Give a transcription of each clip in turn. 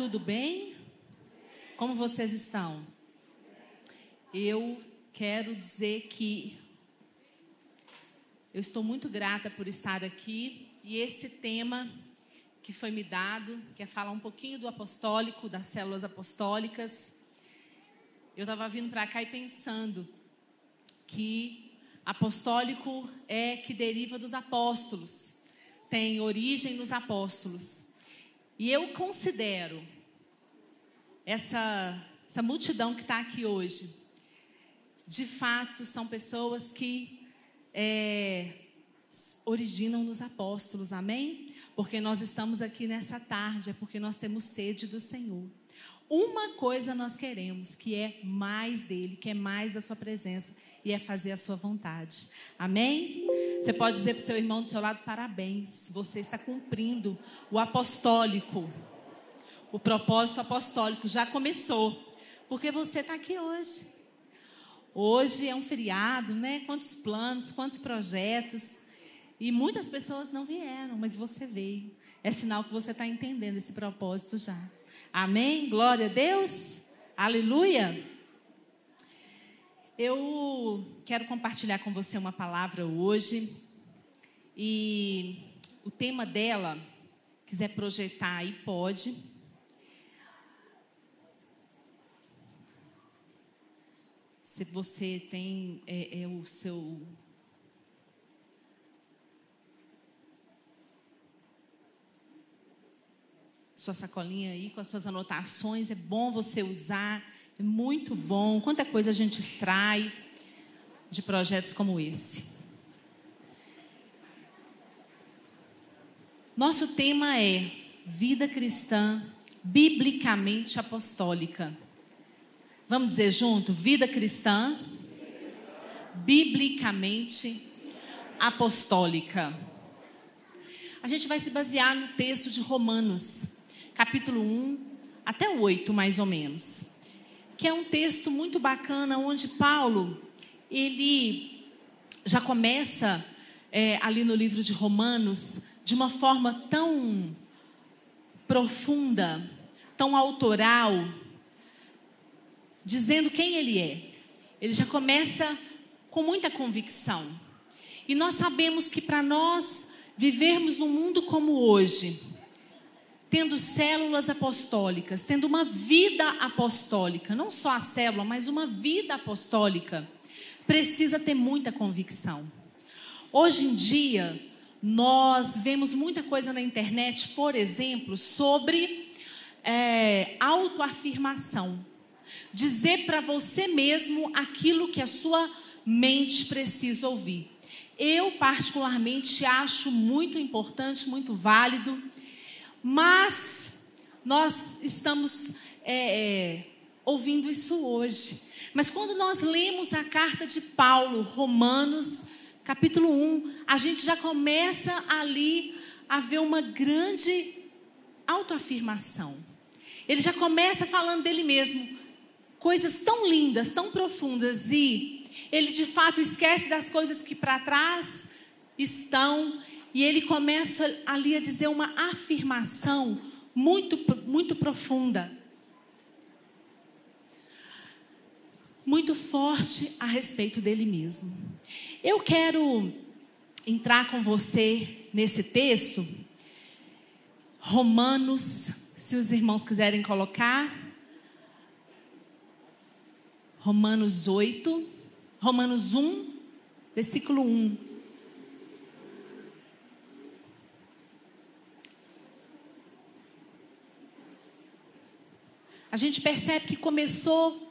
Tudo bem? Como vocês estão? Eu quero dizer que eu estou muito grata por estar aqui e esse tema que foi me dado, que é falar um pouquinho do apostólico, das células apostólicas. Eu estava vindo para cá e pensando que apostólico é que deriva dos apóstolos tem origem nos apóstolos. E eu considero essa, essa multidão que está aqui hoje, de fato, são pessoas que é, originam nos apóstolos, amém? Porque nós estamos aqui nessa tarde, é porque nós temos sede do Senhor. Uma coisa nós queremos, que é mais dele, que é mais da sua presença e é fazer a sua vontade. Amém? Você pode dizer para o seu irmão do seu lado: parabéns, você está cumprindo o apostólico. O propósito apostólico já começou, porque você está aqui hoje. Hoje é um feriado, né? Quantos planos, quantos projetos. E muitas pessoas não vieram, mas você veio. É sinal que você está entendendo esse propósito já. Amém? Glória a Deus. Aleluia. Eu quero compartilhar com você uma palavra hoje e o tema dela, quiser projetar aí, pode. Se você tem é, é o seu sua sacolinha aí com as suas anotações, é bom você usar. É muito bom. Quanta coisa a gente extrai de projetos como esse. Nosso tema é vida cristã biblicamente apostólica. Vamos dizer junto? Vida cristã biblicamente apostólica. A gente vai se basear no texto de Romanos, capítulo 1 até o 8, mais ou menos que é um texto muito bacana, onde Paulo, ele já começa é, ali no livro de Romanos, de uma forma tão profunda, tão autoral, dizendo quem ele é. Ele já começa com muita convicção. E nós sabemos que para nós vivermos no mundo como hoje, tendo células apostólicas, tendo uma vida apostólica, não só a célula, mas uma vida apostólica, precisa ter muita convicção. Hoje em dia, nós vemos muita coisa na internet, por exemplo, sobre é, autoafirmação. Dizer para você mesmo aquilo que a sua mente precisa ouvir. Eu, particularmente, acho muito importante, muito válido mas nós estamos é, é, ouvindo isso hoje. Mas quando nós lemos a carta de Paulo, Romanos, capítulo 1, a gente já começa ali a ver uma grande autoafirmação. Ele já começa falando dele mesmo, coisas tão lindas, tão profundas, e ele de fato esquece das coisas que para trás estão e ele começa ali a dizer uma afirmação muito, muito profunda, muito forte a respeito dele mesmo. Eu quero entrar com você nesse texto, Romanos, se os irmãos quiserem colocar, Romanos 8, Romanos 1, versículo 1. A gente percebe que começou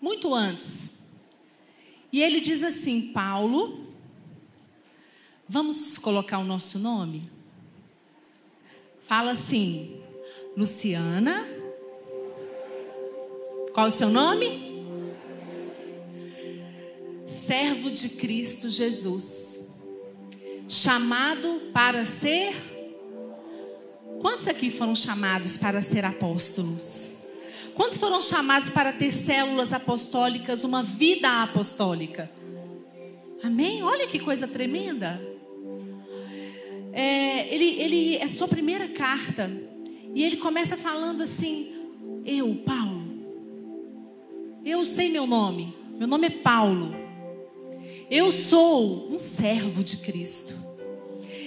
muito antes. E ele diz assim: Paulo, vamos colocar o nosso nome? Fala assim: Luciana. Qual é o seu nome? Servo de Cristo Jesus. Chamado para ser. Quantos aqui foram chamados para ser apóstolos? Quantos foram chamados para ter células apostólicas, uma vida apostólica? Amém? Olha que coisa tremenda. É, ele, ele é sua primeira carta. E ele começa falando assim: Eu, Paulo, eu sei meu nome. Meu nome é Paulo. Eu sou um servo de Cristo.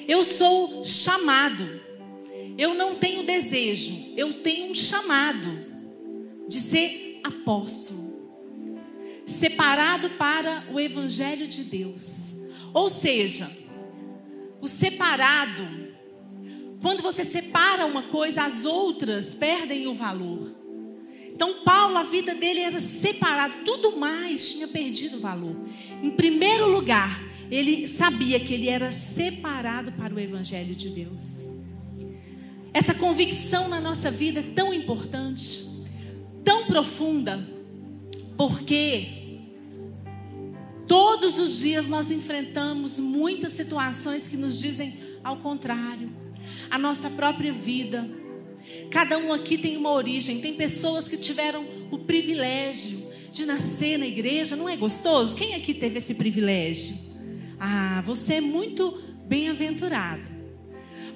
Eu sou chamado. Eu não tenho desejo, eu tenho um chamado de ser apóstolo, separado para o evangelho de Deus. Ou seja, o separado, quando você separa uma coisa, as outras perdem o valor. Então, Paulo, a vida dele era separado, tudo mais tinha perdido valor. Em primeiro lugar, ele sabia que ele era separado para o evangelho de Deus. Essa convicção na nossa vida é tão importante tão profunda, porque todos os dias nós enfrentamos muitas situações que nos dizem ao contrário. A nossa própria vida. Cada um aqui tem uma origem. Tem pessoas que tiveram o privilégio de nascer na igreja. Não é gostoso? Quem aqui teve esse privilégio? Ah, você é muito bem-aventurado.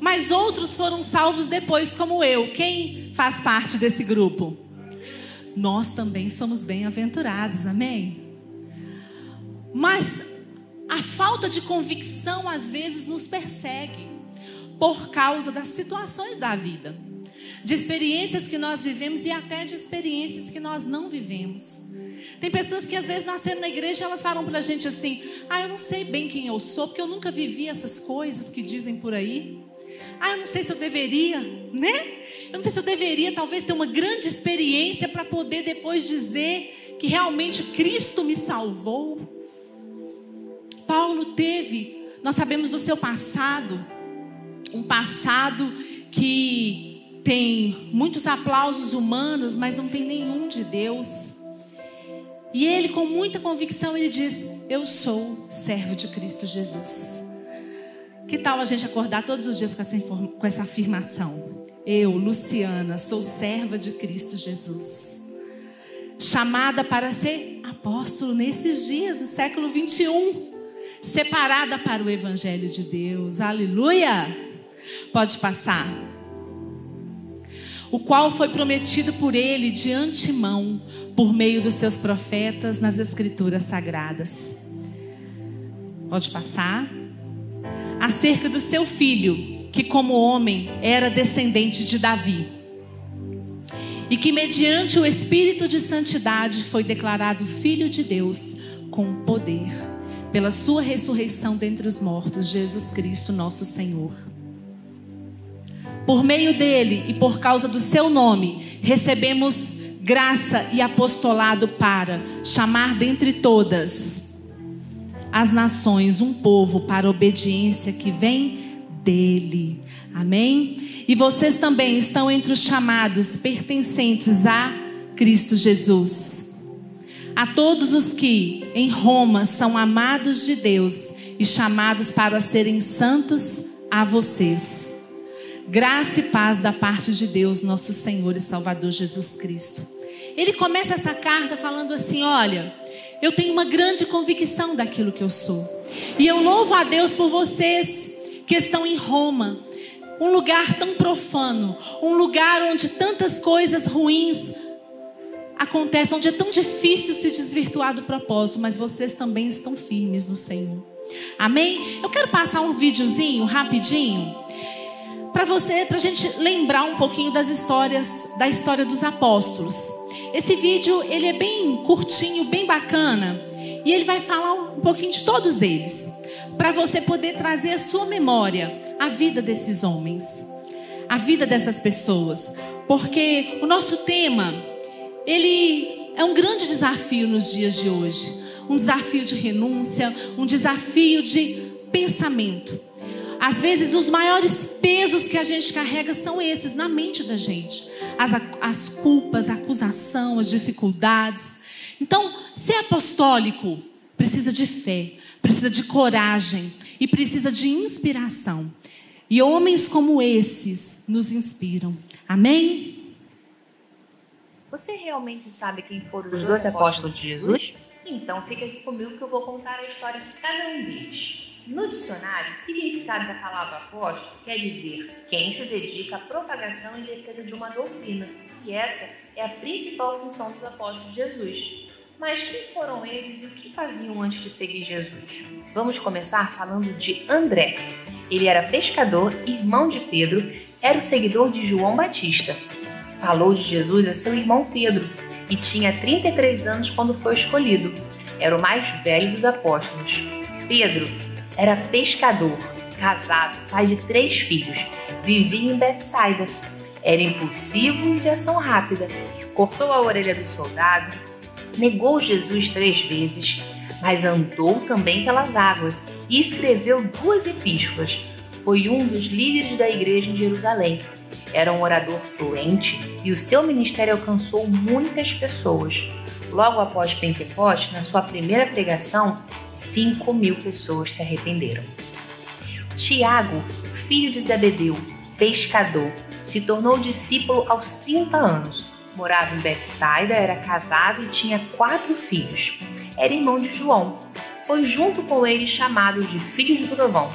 Mas outros foram salvos depois, como eu. Quem faz parte desse grupo? nós também somos bem-aventurados, amém? Mas a falta de convicção às vezes nos persegue por causa das situações da vida, de experiências que nós vivemos e até de experiências que nós não vivemos. Tem pessoas que às vezes nasceram na igreja e elas falam para a gente assim: Ah, eu não sei bem quem eu sou, porque eu nunca vivi essas coisas que dizem por aí. Ah, eu não sei se eu deveria, né? Eu não sei se eu deveria, talvez, ter uma grande experiência para poder depois dizer que realmente Cristo me salvou. Paulo teve, nós sabemos do seu passado, um passado que tem muitos aplausos humanos, mas não tem nenhum de Deus. E ele, com muita convicção, ele diz: Eu sou servo de Cristo Jesus. Que tal a gente acordar todos os dias com essa, com essa afirmação? Eu, Luciana, sou serva de Cristo Jesus. Chamada para ser apóstolo nesses dias, no século 21. Separada para o Evangelho de Deus. Aleluia! Pode passar. O qual foi prometido por ele de antemão, por meio dos seus profetas nas Escrituras Sagradas. Pode passar acerca do seu filho, que como homem era descendente de Davi. E que mediante o espírito de santidade foi declarado filho de Deus com poder, pela sua ressurreição dentre os mortos, Jesus Cristo, nosso Senhor. Por meio dele e por causa do seu nome, recebemos graça e apostolado para chamar dentre todas as nações um povo para obediência que vem dele. Amém? E vocês também estão entre os chamados pertencentes a Cristo Jesus. A todos os que em Roma são amados de Deus e chamados para serem santos a vocês. Graça e paz da parte de Deus, nosso Senhor e Salvador Jesus Cristo. Ele começa essa carta falando assim: olha, eu tenho uma grande convicção daquilo que eu sou. E eu louvo a Deus por vocês que estão em Roma, um lugar tão profano, um lugar onde tantas coisas ruins acontecem, onde é tão difícil se desvirtuar do propósito, mas vocês também estão firmes no Senhor. Amém? Eu quero passar um videozinho rapidinho para você, para a gente lembrar um pouquinho das histórias, da história dos apóstolos. Esse vídeo ele é bem curtinho, bem bacana, e ele vai falar um pouquinho de todos eles, para você poder trazer à sua memória a vida desses homens, a vida dessas pessoas, porque o nosso tema ele é um grande desafio nos dias de hoje, um desafio de renúncia, um desafio de pensamento. Às vezes, os maiores pesos que a gente carrega são esses na mente da gente: as, as culpas, a acusação, as dificuldades. Então, ser apostólico precisa de fé, precisa de coragem e precisa de inspiração. E homens como esses nos inspiram. Amém? Você realmente sabe quem foram os dois apóstolos de Jesus? Então fica aqui comigo que eu vou contar a história de cada um deles. No dicionário, o significado da palavra apóstolo quer dizer quem se dedica à propagação e defesa de uma doutrina. E essa é a principal função dos apóstolos de Jesus. Mas quem foram eles e o que faziam antes de seguir Jesus? Vamos começar falando de André. Ele era pescador, irmão de Pedro, era o seguidor de João Batista. Falou de Jesus a seu irmão Pedro e tinha 33 anos quando foi escolhido. Era o mais velho dos apóstolos. Pedro era pescador, casado, pai de três filhos. Vivia em Betsaida. Era impulsivo e de ação rápida. Cortou a orelha do soldado, negou Jesus três vezes, mas andou também pelas águas e escreveu duas epístolas. Foi um dos líderes da igreja em Jerusalém. Era um orador fluente e o seu ministério alcançou muitas pessoas. Logo após Pentecoste, na sua primeira pregação, 5 mil pessoas se arrependeram. Tiago, filho de Zebedeu, pescador, se tornou discípulo aos 30 anos. Morava em Betsaida, era casado e tinha quatro filhos. Era irmão de João. Foi junto com ele chamado de filho de trovão.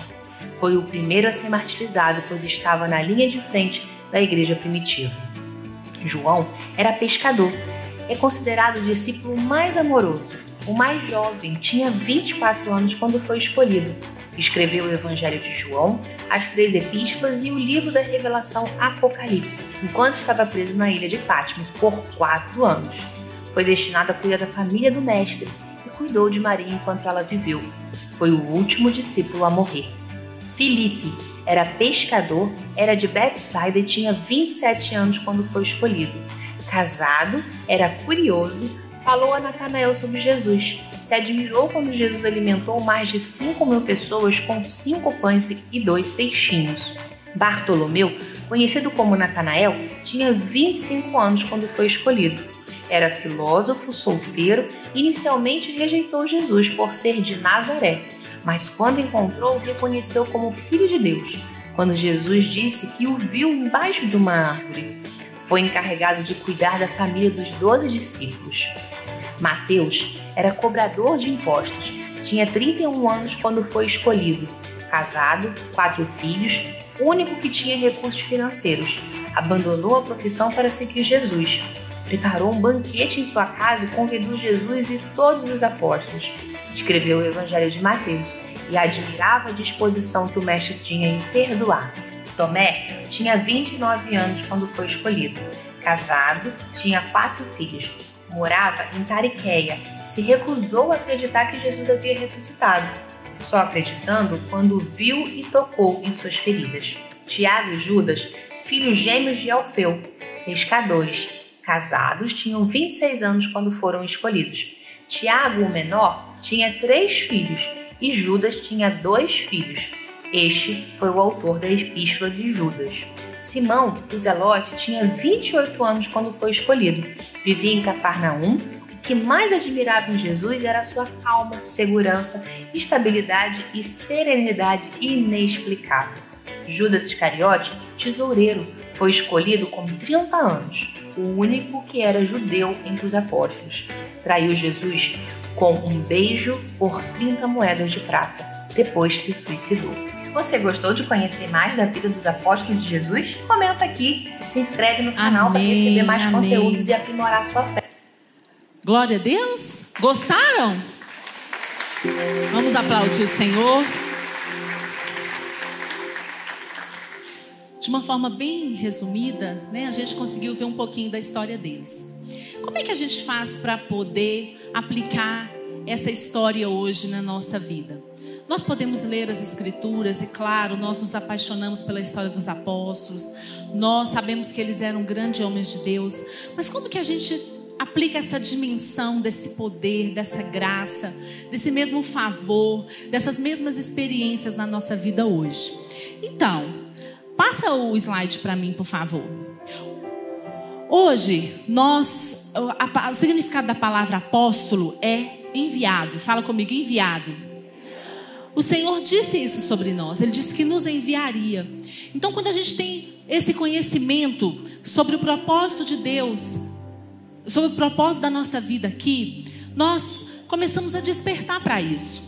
Foi o primeiro a ser martirizado, pois estava na linha de frente da igreja primitiva. João era pescador. É considerado o discípulo mais amoroso o mais jovem tinha 24 anos quando foi escolhido. Escreveu o Evangelho de João, as três epístolas e o livro da Revelação Apocalipse, enquanto estava preso na ilha de Patmos por quatro anos. Foi destinado a cuidar da família do Mestre e cuidou de Maria enquanto ela viveu. Foi o último discípulo a morrer. Filipe era pescador, era de Betsaida e tinha 27 anos quando foi escolhido. Casado, era curioso, falou a Natanael sobre Jesus. Se admirou quando Jesus alimentou mais de 5 mil pessoas com cinco pães e dois peixinhos. Bartolomeu, conhecido como Natanael, tinha 25 anos quando foi escolhido. Era filósofo, solteiro e inicialmente rejeitou Jesus por ser de Nazaré, mas quando encontrou, reconheceu como filho de Deus, quando Jesus disse que o viu embaixo de uma árvore. Foi encarregado de cuidar da família dos doze discípulos. Mateus era cobrador de impostos, tinha 31 anos quando foi escolhido, casado, quatro filhos, único que tinha recursos financeiros. Abandonou a profissão para seguir Jesus. Preparou um banquete em sua casa e convidou Jesus e todos os apóstolos. Escreveu o Evangelho de Mateus e admirava a disposição que o mestre tinha em perdoar. Tomé tinha 29 anos quando foi escolhido. Casado, tinha quatro filhos morava em Tariqueia, se recusou a acreditar que Jesus havia ressuscitado, só acreditando quando viu e tocou em suas feridas. Tiago e Judas, filhos gêmeos de Alfeu, pescadores, casados, tinham 26 anos quando foram escolhidos. Tiago, o menor, tinha três filhos e Judas tinha dois filhos. Este foi o autor da Epístola de Judas. Simão, o Zelote, tinha 28 anos quando foi escolhido. Vivia em Cafarnaum. O que mais admirava em Jesus era sua calma, segurança, estabilidade e serenidade inexplicável. Judas Iscariote, tesoureiro, foi escolhido com 30 anos, o único que era judeu entre os apóstolos. Traiu Jesus com um beijo por 30 moedas de prata. Depois se suicidou. Você gostou de conhecer mais da vida dos apóstolos de Jesus? Comenta aqui, se inscreve no canal para receber mais amém. conteúdos e aprimorar sua fé. Glória a Deus! Gostaram? Vamos aplaudir o Senhor. De uma forma bem resumida, né, a gente conseguiu ver um pouquinho da história deles. Como é que a gente faz para poder aplicar essa história hoje na nossa vida? Nós podemos ler as Escrituras e, claro, nós nos apaixonamos pela história dos apóstolos, nós sabemos que eles eram grandes homens de Deus, mas como que a gente aplica essa dimensão desse poder, dessa graça, desse mesmo favor, dessas mesmas experiências na nossa vida hoje? Então, passa o slide para mim, por favor. Hoje, nós, o significado da palavra apóstolo é enviado. Fala comigo, enviado. O Senhor disse isso sobre nós. Ele disse que nos enviaria. Então, quando a gente tem esse conhecimento sobre o propósito de Deus, sobre o propósito da nossa vida aqui, nós começamos a despertar para isso.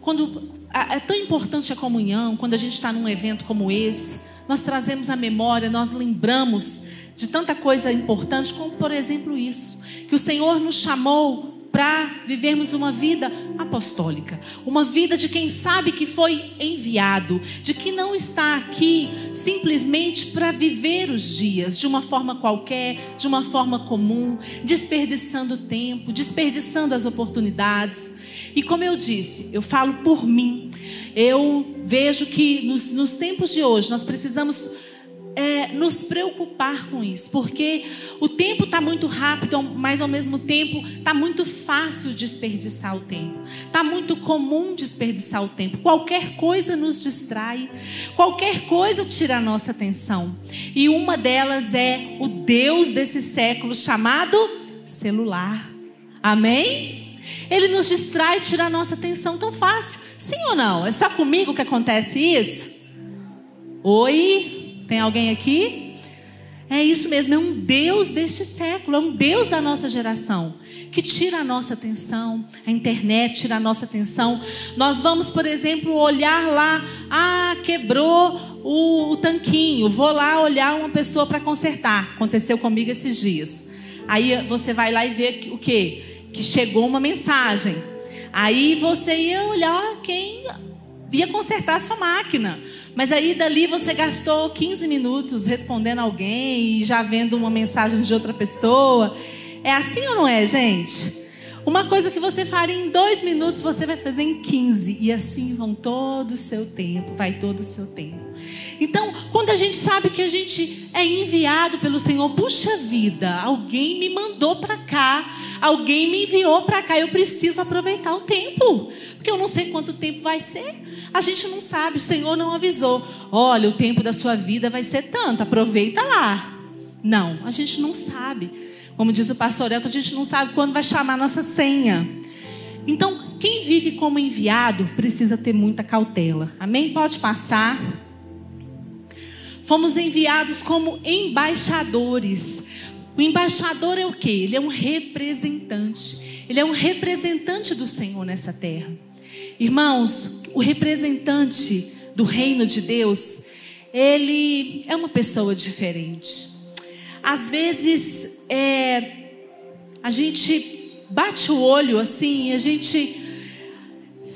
Quando é tão importante a comunhão, quando a gente está num evento como esse, nós trazemos a memória, nós lembramos de tanta coisa importante, como por exemplo isso, que o Senhor nos chamou para vivermos uma vida apostólica, uma vida de quem sabe que foi enviado, de que não está aqui simplesmente para viver os dias de uma forma qualquer, de uma forma comum, desperdiçando tempo, desperdiçando as oportunidades. E como eu disse, eu falo por mim, eu vejo que nos, nos tempos de hoje nós precisamos é, nos preocupar com isso, porque o tempo está muito rápido, mas ao mesmo tempo está muito fácil desperdiçar o tempo, está muito comum desperdiçar o tempo. Qualquer coisa nos distrai, qualquer coisa tira a nossa atenção, e uma delas é o Deus desse século chamado celular. Amém? Ele nos distrai, tira a nossa atenção tão fácil. Sim ou não? É só comigo que acontece isso? Oi? Tem alguém aqui? É isso mesmo, é um Deus deste século, é um Deus da nossa geração, que tira a nossa atenção, a internet tira a nossa atenção. Nós vamos, por exemplo, olhar lá, ah, quebrou o, o tanquinho, vou lá olhar uma pessoa para consertar. Aconteceu comigo esses dias. Aí você vai lá e vê o quê? Que chegou uma mensagem. Aí você ia olhar quem ia consertar a sua máquina. Mas aí dali você gastou 15 minutos respondendo alguém e já vendo uma mensagem de outra pessoa. É assim ou não é, gente? Uma coisa que você faria em dois minutos, você vai fazer em 15. E assim vão todo o seu tempo, vai todo o seu tempo. Então, quando a gente sabe que a gente é enviado pelo Senhor, puxa vida, alguém me mandou para cá, alguém me enviou para cá, eu preciso aproveitar o tempo, porque eu não sei quanto tempo vai ser. A gente não sabe, o Senhor não avisou. Olha, o tempo da sua vida vai ser tanto, aproveita lá. Não, a gente não sabe. Como diz o pastor Elton, a gente não sabe quando vai chamar a nossa senha. Então, quem vive como enviado precisa ter muita cautela. Amém? Pode passar. Fomos enviados como embaixadores. O embaixador é o quê? Ele é um representante. Ele é um representante do Senhor nessa terra. Irmãos, o representante do reino de Deus, ele é uma pessoa diferente. Às vezes, é, a gente bate o olho assim, a gente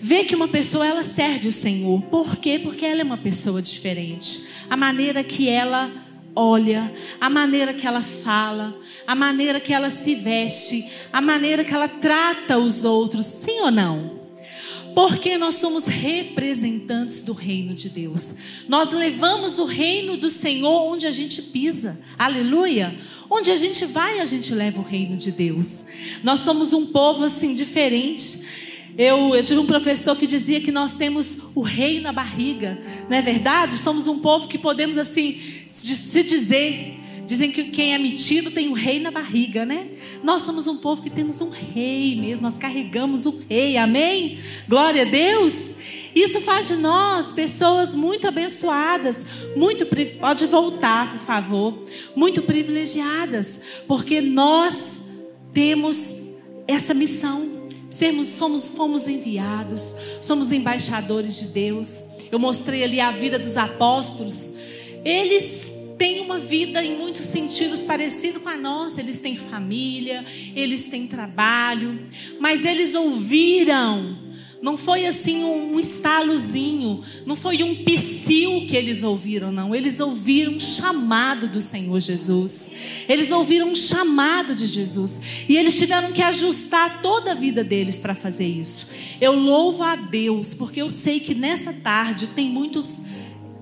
vê que uma pessoa ela serve o Senhor. Por quê? Porque ela é uma pessoa diferente. A maneira que ela olha, a maneira que ela fala, a maneira que ela se veste, a maneira que ela trata os outros, sim ou não? Porque nós somos representantes do reino de Deus. Nós levamos o reino do Senhor onde a gente pisa. Aleluia! Onde a gente vai, a gente leva o reino de Deus. Nós somos um povo assim diferente. Eu, eu, tive um professor que dizia que nós temos o rei na barriga, não é verdade? Somos um povo que podemos assim se dizer Dizem que quem é metido tem o um rei na barriga, né? Nós somos um povo que temos um rei mesmo, nós carregamos o rei, amém? Glória a Deus. Isso faz de nós pessoas muito abençoadas, muito pode voltar, por favor, muito privilegiadas, porque nós temos essa missão. Sermos, somos, fomos enviados, somos embaixadores de Deus. Eu mostrei ali a vida dos apóstolos. Eles têm uma vida em muitos sentidos parecido com a nossa. Eles têm família, eles têm trabalho, mas eles ouviram. Não foi assim um estalozinho, não foi um psiu que eles ouviram, não. Eles ouviram um chamado do Senhor Jesus. Eles ouviram um chamado de Jesus. E eles tiveram que ajustar toda a vida deles para fazer isso. Eu louvo a Deus, porque eu sei que nessa tarde tem muitos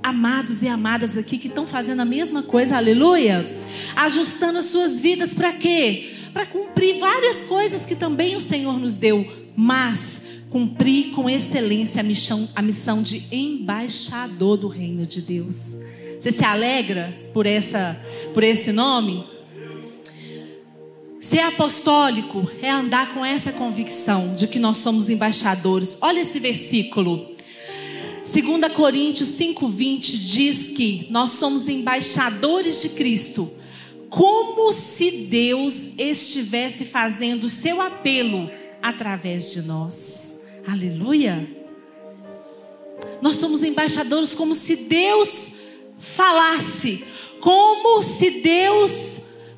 amados e amadas aqui que estão fazendo a mesma coisa, aleluia, ajustando as suas vidas para quê? Para cumprir várias coisas que também o Senhor nos deu, mas cumprir com excelência a missão, a missão de embaixador do reino de Deus. Você se alegra por, essa, por esse nome? Ser apostólico é andar com essa convicção de que nós somos embaixadores. Olha esse versículo. 2 Coríntios 5,20 diz que nós somos embaixadores de Cristo, como se Deus estivesse fazendo o seu apelo através de nós. Aleluia! Nós somos embaixadores como se Deus falasse, como se Deus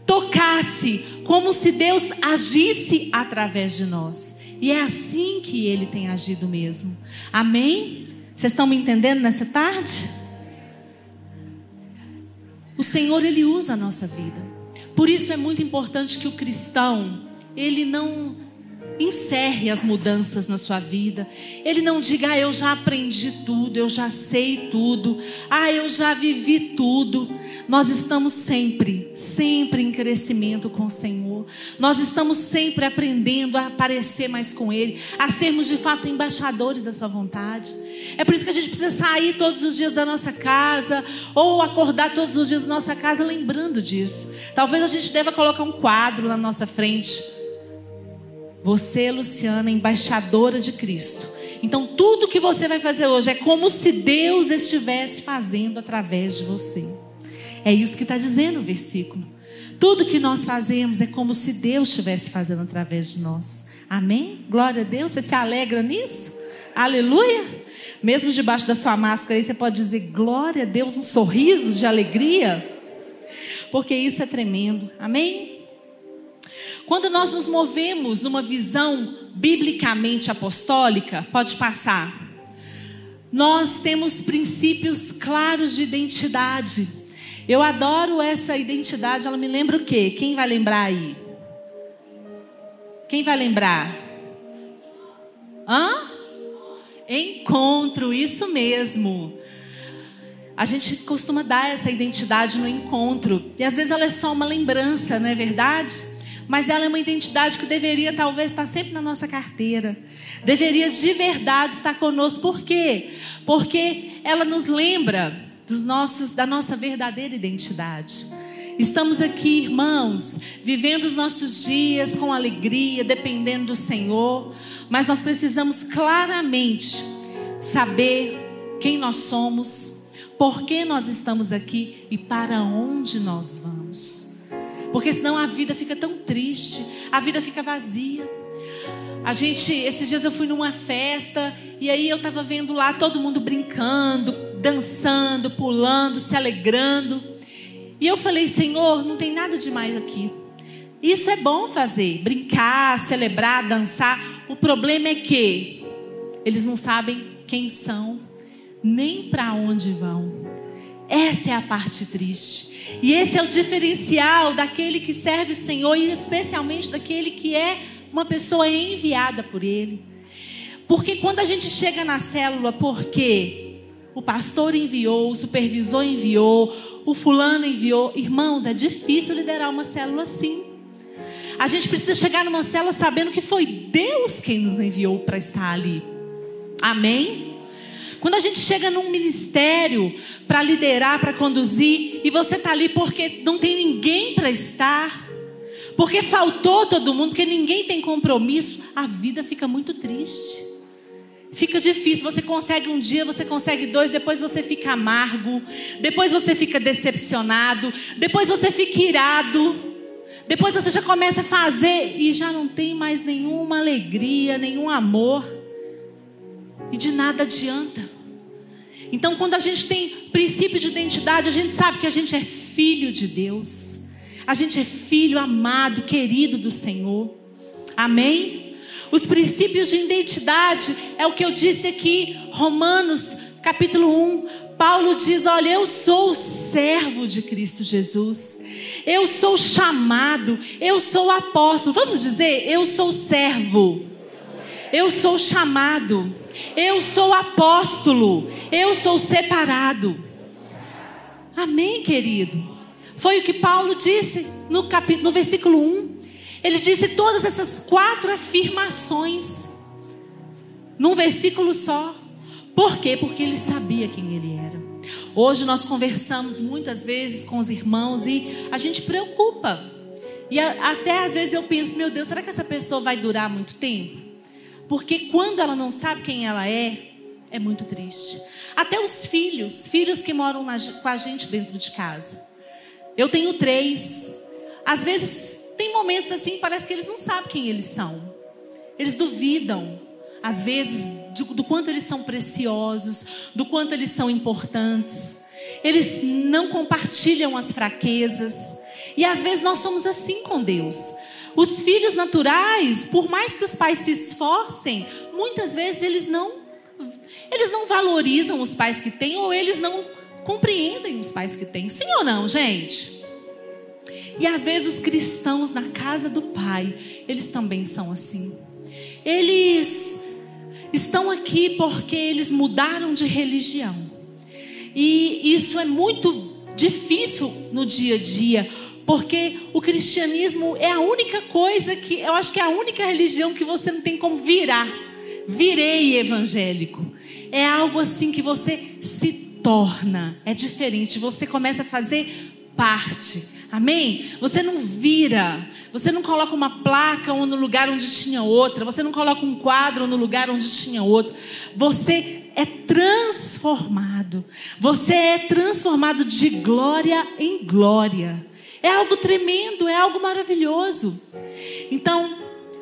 tocasse, como se Deus agisse através de nós. E é assim que ele tem agido mesmo. Amém? Vocês estão me entendendo nessa tarde? O Senhor, Ele usa a nossa vida. Por isso é muito importante que o cristão, ele não encerre as mudanças na sua vida. Ele não diga, ah, eu já aprendi tudo, eu já sei tudo, ah, eu já vivi tudo. Nós estamos sempre, sempre em crescimento com o Senhor. Nós estamos sempre aprendendo a aparecer mais com Ele, a sermos de fato embaixadores da Sua vontade. É por isso que a gente precisa sair todos os dias da nossa casa, ou acordar todos os dias da nossa casa lembrando disso. Talvez a gente deva colocar um quadro na nossa frente você, Luciana, embaixadora de Cristo. Então, tudo que você vai fazer hoje é como se Deus estivesse fazendo através de você. É isso que está dizendo o versículo. Tudo que nós fazemos é como se Deus estivesse fazendo através de nós. Amém? Glória a Deus. Você se alegra nisso? Aleluia. Mesmo debaixo da sua máscara aí, você pode dizer glória a Deus, um sorriso de alegria. Porque isso é tremendo. Amém? Quando nós nos movemos numa visão biblicamente apostólica, pode passar. Nós temos princípios claros de identidade. Eu adoro essa identidade, ela me lembra o quê? Quem vai lembrar aí? Quem vai lembrar? Hã? Encontro, isso mesmo. A gente costuma dar essa identidade no encontro. E às vezes ela é só uma lembrança, não é verdade? Mas ela é uma identidade que deveria talvez estar sempre na nossa carteira. Deveria de verdade estar conosco. Por quê? Porque ela nos lembra dos nossos, da nossa verdadeira identidade. Estamos aqui, irmãos, vivendo os nossos dias com alegria, dependendo do Senhor, mas nós precisamos claramente saber quem nós somos, por que nós estamos aqui e para onde nós vamos. Porque senão a vida fica tão triste, a vida fica vazia. A gente, esses dias eu fui numa festa e aí eu estava vendo lá todo mundo brincando, dançando, pulando, se alegrando. E eu falei, Senhor, não tem nada demais aqui. Isso é bom fazer, brincar, celebrar, dançar. O problema é que eles não sabem quem são, nem para onde vão. Essa é a parte triste. E esse é o diferencial daquele que serve o Senhor e especialmente daquele que é uma pessoa enviada por Ele. Porque quando a gente chega na célula, porque o pastor enviou, o supervisor enviou, o fulano enviou, irmãos, é difícil liderar uma célula assim. A gente precisa chegar numa célula sabendo que foi Deus quem nos enviou para estar ali. Amém? Quando a gente chega num ministério para liderar, para conduzir, e você está ali porque não tem ninguém para estar, porque faltou todo mundo, porque ninguém tem compromisso, a vida fica muito triste. Fica difícil, você consegue um dia, você consegue dois, depois você fica amargo, depois você fica decepcionado, depois você fica irado. Depois você já começa a fazer e já não tem mais nenhuma alegria, nenhum amor. E de nada adianta. Então, quando a gente tem princípio de identidade, a gente sabe que a gente é filho de Deus. A gente é filho amado, querido do Senhor. Amém? Os princípios de identidade é o que eu disse aqui, Romanos capítulo 1. Paulo diz: Olha, eu sou o servo de Cristo Jesus. Eu sou chamado, eu sou apóstolo. Vamos dizer, eu sou servo. Eu sou chamado. Eu sou apóstolo. Eu sou separado. Amém, querido? Foi o que Paulo disse no, capítulo, no versículo 1. Ele disse todas essas quatro afirmações. num versículo só. Por quê? Porque ele sabia quem ele era. Hoje nós conversamos muitas vezes com os irmãos e a gente preocupa. E até às vezes eu penso, meu Deus, será que essa pessoa vai durar muito tempo? Porque quando ela não sabe quem ela é, é muito triste. Até os filhos, filhos que moram na, com a gente dentro de casa. Eu tenho três. Às vezes tem momentos assim, parece que eles não sabem quem eles são. Eles duvidam, às vezes, do, do quanto eles são preciosos, do quanto eles são importantes. Eles não compartilham as fraquezas. E às vezes nós somos assim com Deus. Os filhos naturais, por mais que os pais se esforcem, muitas vezes eles não eles não valorizam os pais que têm ou eles não compreendem os pais que têm. Sim ou não, gente? E às vezes os cristãos na casa do Pai, eles também são assim. Eles estão aqui porque eles mudaram de religião. E isso é muito difícil no dia a dia, porque o cristianismo é a única coisa que, eu acho que é a única religião que você não tem como virar. Virei evangélico. É algo assim que você se torna, é diferente, você começa a fazer parte. Amém? Você não vira, você não coloca uma placa no lugar onde tinha outra, você não coloca um quadro no lugar onde tinha outro. Você é transformado. Você é transformado de glória em glória. É algo tremendo, é algo maravilhoso. Então,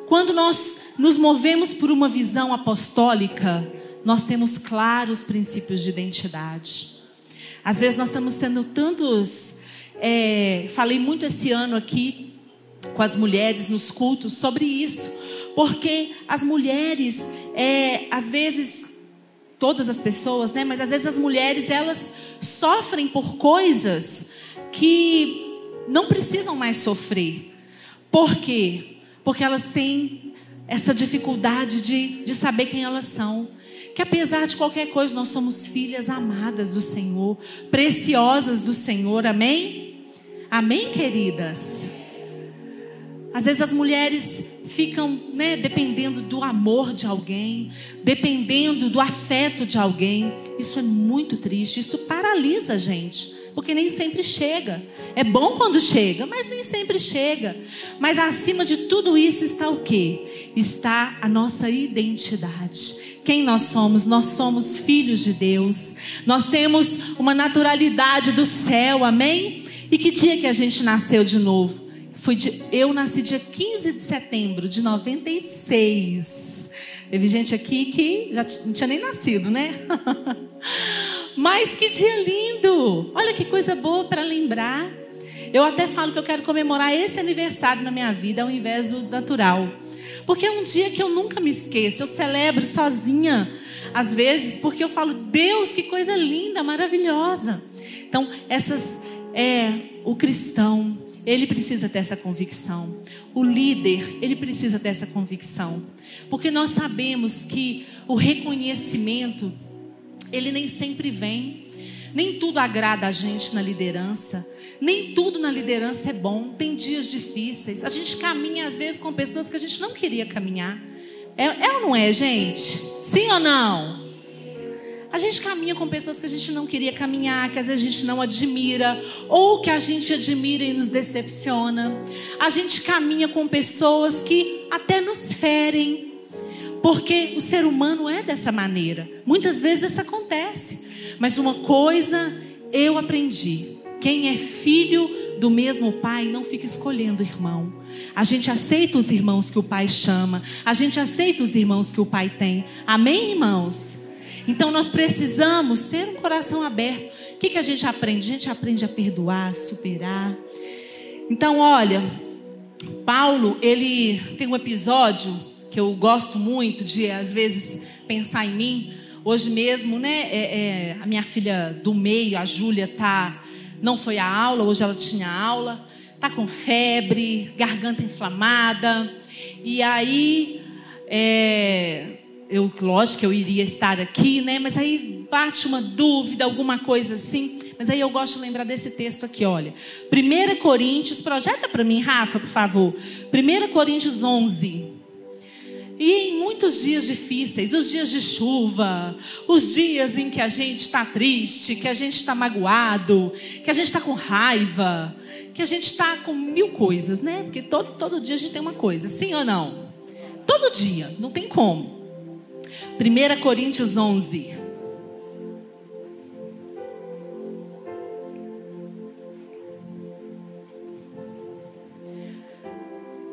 quando nós nos movemos por uma visão apostólica, nós temos claros princípios de identidade. Às vezes nós estamos tendo tantos é, falei muito esse ano aqui com as mulheres nos cultos sobre isso, porque as mulheres, é, às vezes, todas as pessoas, né? Mas às vezes as mulheres elas sofrem por coisas que não precisam mais sofrer. Por quê? Porque elas têm essa dificuldade de, de saber quem elas são. Que apesar de qualquer coisa, nós somos filhas amadas do Senhor, preciosas do Senhor, amém? Amém, queridas? Às vezes as mulheres ficam né, dependendo do amor de alguém, dependendo do afeto de alguém. Isso é muito triste, isso paralisa a gente, porque nem sempre chega. É bom quando chega, mas nem sempre chega. Mas acima de tudo isso está o quê? Está a nossa identidade. Quem nós somos? Nós somos filhos de Deus. Nós temos uma naturalidade do céu, amém? E que dia que a gente nasceu de novo? Foi de, eu nasci dia 15 de setembro de 96. Teve gente aqui que já não tinha nem nascido, né? Mas que dia lindo! Olha que coisa boa para lembrar. Eu até falo que eu quero comemorar esse aniversário na minha vida ao invés do natural. Porque é um dia que eu nunca me esqueço. Eu celebro sozinha, às vezes, porque eu falo, Deus, que coisa linda, maravilhosa. Então, essas é o cristão, ele precisa ter essa convicção. O líder, ele precisa ter essa convicção. Porque nós sabemos que o reconhecimento, ele nem sempre vem. Nem tudo agrada a gente na liderança. Nem tudo na liderança é bom. Tem dias difíceis. A gente caminha, às vezes, com pessoas que a gente não queria caminhar. É, é ou não é, gente? Sim ou não? A gente caminha com pessoas que a gente não queria caminhar, que às vezes a gente não admira, ou que a gente admira e nos decepciona. A gente caminha com pessoas que até nos ferem, porque o ser humano é dessa maneira. Muitas vezes isso acontece. Mas uma coisa eu aprendi: quem é filho do mesmo pai não fica escolhendo irmão. A gente aceita os irmãos que o pai chama, a gente aceita os irmãos que o pai tem. Amém, irmãos? Então nós precisamos ter um coração aberto. O que, que a gente aprende? A gente aprende a perdoar, superar. Então, olha, Paulo, ele tem um episódio que eu gosto muito de, às vezes, pensar em mim. Hoje mesmo, né, é, é, a minha filha do meio, a Júlia, tá, não foi à aula, hoje ela tinha aula, tá com febre, garganta inflamada. E aí, é, eu, lógico que eu iria estar aqui, né? Mas aí bate uma dúvida, alguma coisa assim. Mas aí eu gosto de lembrar desse texto aqui, olha. 1 Coríntios, projeta para mim, Rafa, por favor. 1 Coríntios 11. E em muitos dias difíceis, os dias de chuva, os dias em que a gente está triste, que a gente está magoado, que a gente está com raiva, que a gente está com mil coisas, né? Porque todo, todo dia a gente tem uma coisa, sim ou não? Todo dia, não tem como. 1 Coríntios 11.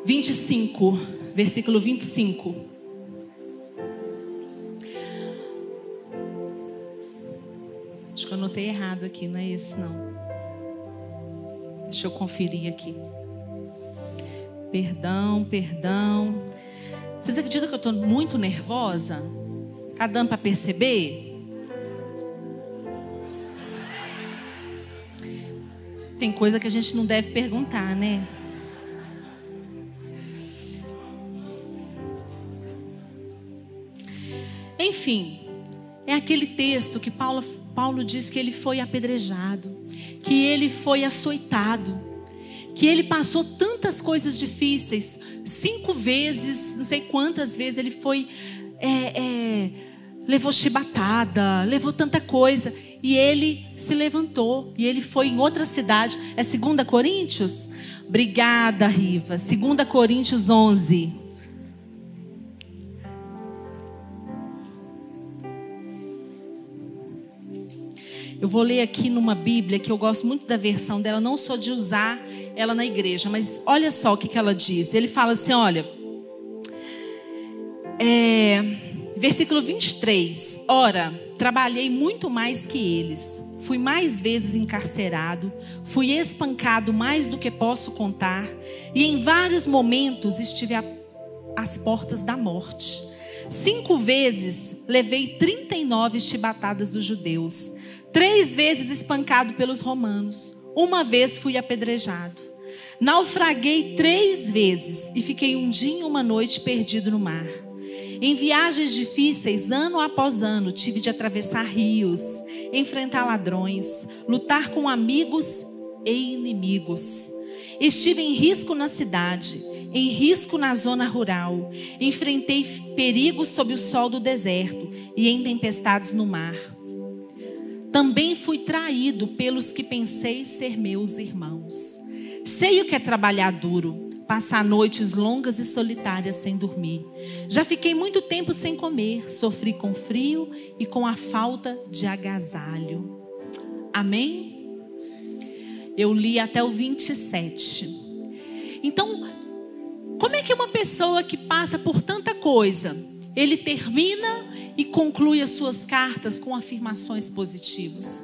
Vinte e cinco, versículo vinte e cinco. Acho que eu anotei errado aqui, não é esse não. Deixa eu conferir aqui. Perdão, perdão. Vocês acreditam que eu estou muito nervosa? Tá dando para perceber? Tem coisa que a gente não deve perguntar, né? Enfim, é aquele texto que Paulo, Paulo diz que ele foi apedrejado, que ele foi açoitado, que ele passou tantas coisas difíceis, cinco vezes, não sei quantas vezes ele foi, é, é, levou chibatada, levou tanta coisa, e ele se levantou, e ele foi em outra cidade, é 2 Coríntios? Obrigada, Riva, 2 Coríntios 11. Eu vou ler aqui numa Bíblia que eu gosto muito da versão dela, não só de usar ela na igreja, mas olha só o que, que ela diz. Ele fala assim: olha, é, versículo 23. Ora, trabalhei muito mais que eles, fui mais vezes encarcerado, fui espancado mais do que posso contar, e em vários momentos estive às portas da morte. Cinco vezes levei 39 chibatadas dos judeus Três vezes espancado pelos romanos. Uma vez fui apedrejado. Naufraguei três vezes e fiquei um dia e uma noite perdido no mar. Em viagens difíceis, ano após ano, tive de atravessar rios, enfrentar ladrões, lutar com amigos e inimigos. Estive em risco na cidade, em risco na zona rural. Enfrentei perigos sob o sol do deserto e em tempestades no mar. Também fui traído pelos que pensei ser meus irmãos. Sei o que é trabalhar duro, passar noites longas e solitárias sem dormir. Já fiquei muito tempo sem comer, sofri com frio e com a falta de agasalho. Amém? Eu li até o 27. Então, como é que uma pessoa que passa por tanta coisa, ele termina e conclui as suas cartas com afirmações positivas.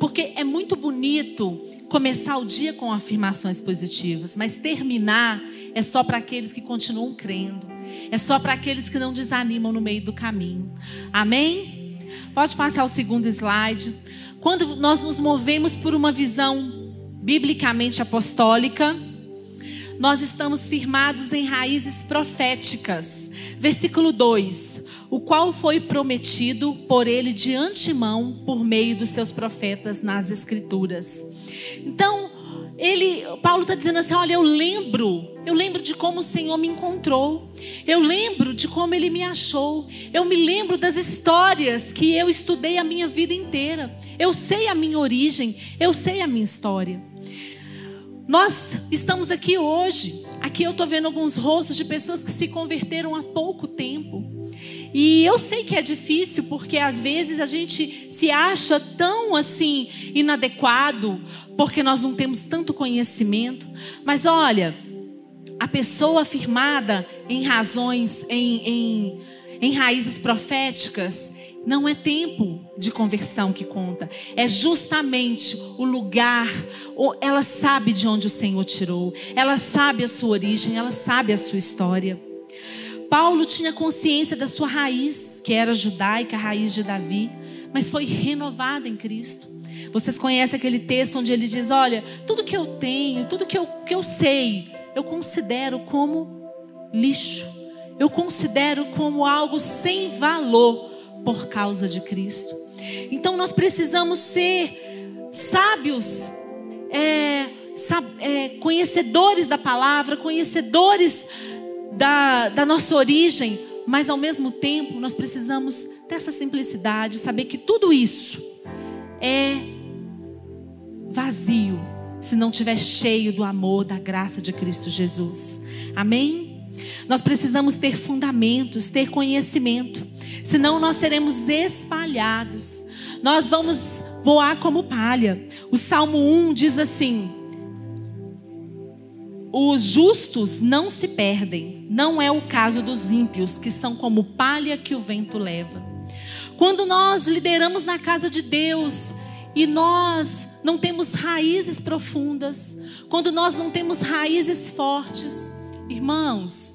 Porque é muito bonito começar o dia com afirmações positivas, mas terminar é só para aqueles que continuam crendo. É só para aqueles que não desanimam no meio do caminho. Amém? Pode passar o segundo slide. Quando nós nos movemos por uma visão biblicamente apostólica, nós estamos firmados em raízes proféticas. Versículo 2: O qual foi prometido por ele de antemão por meio dos seus profetas nas Escrituras. Então, ele, Paulo está dizendo assim: olha, eu lembro, eu lembro de como o Senhor me encontrou, eu lembro de como Ele me achou, eu me lembro das histórias que eu estudei a minha vida inteira, eu sei a minha origem, eu sei a minha história. Nós estamos aqui hoje. Aqui eu estou vendo alguns rostos de pessoas que se converteram há pouco tempo. E eu sei que é difícil, porque às vezes a gente se acha tão assim inadequado, porque nós não temos tanto conhecimento. Mas olha, a pessoa afirmada em razões, em, em, em raízes proféticas, não é tempo de conversão que conta, é justamente o lugar. Ela sabe de onde o Senhor tirou, ela sabe a sua origem, ela sabe a sua história. Paulo tinha consciência da sua raiz, que era judaica, a raiz de Davi, mas foi renovada em Cristo. Vocês conhecem aquele texto onde ele diz: Olha, tudo que eu tenho, tudo que eu, que eu sei, eu considero como lixo, eu considero como algo sem valor por causa de Cristo. Então nós precisamos ser sábios, é, é, conhecedores da palavra, conhecedores da, da nossa origem, mas ao mesmo tempo nós precisamos dessa simplicidade, saber que tudo isso é vazio se não estiver cheio do amor, da graça de Cristo Jesus. Amém? Nós precisamos ter fundamentos, ter conhecimento, senão nós seremos espalhados. Nós vamos voar como palha. O Salmo 1 diz assim: Os justos não se perdem, não é o caso dos ímpios, que são como palha que o vento leva. Quando nós lideramos na casa de Deus e nós não temos raízes profundas, quando nós não temos raízes fortes, irmãos,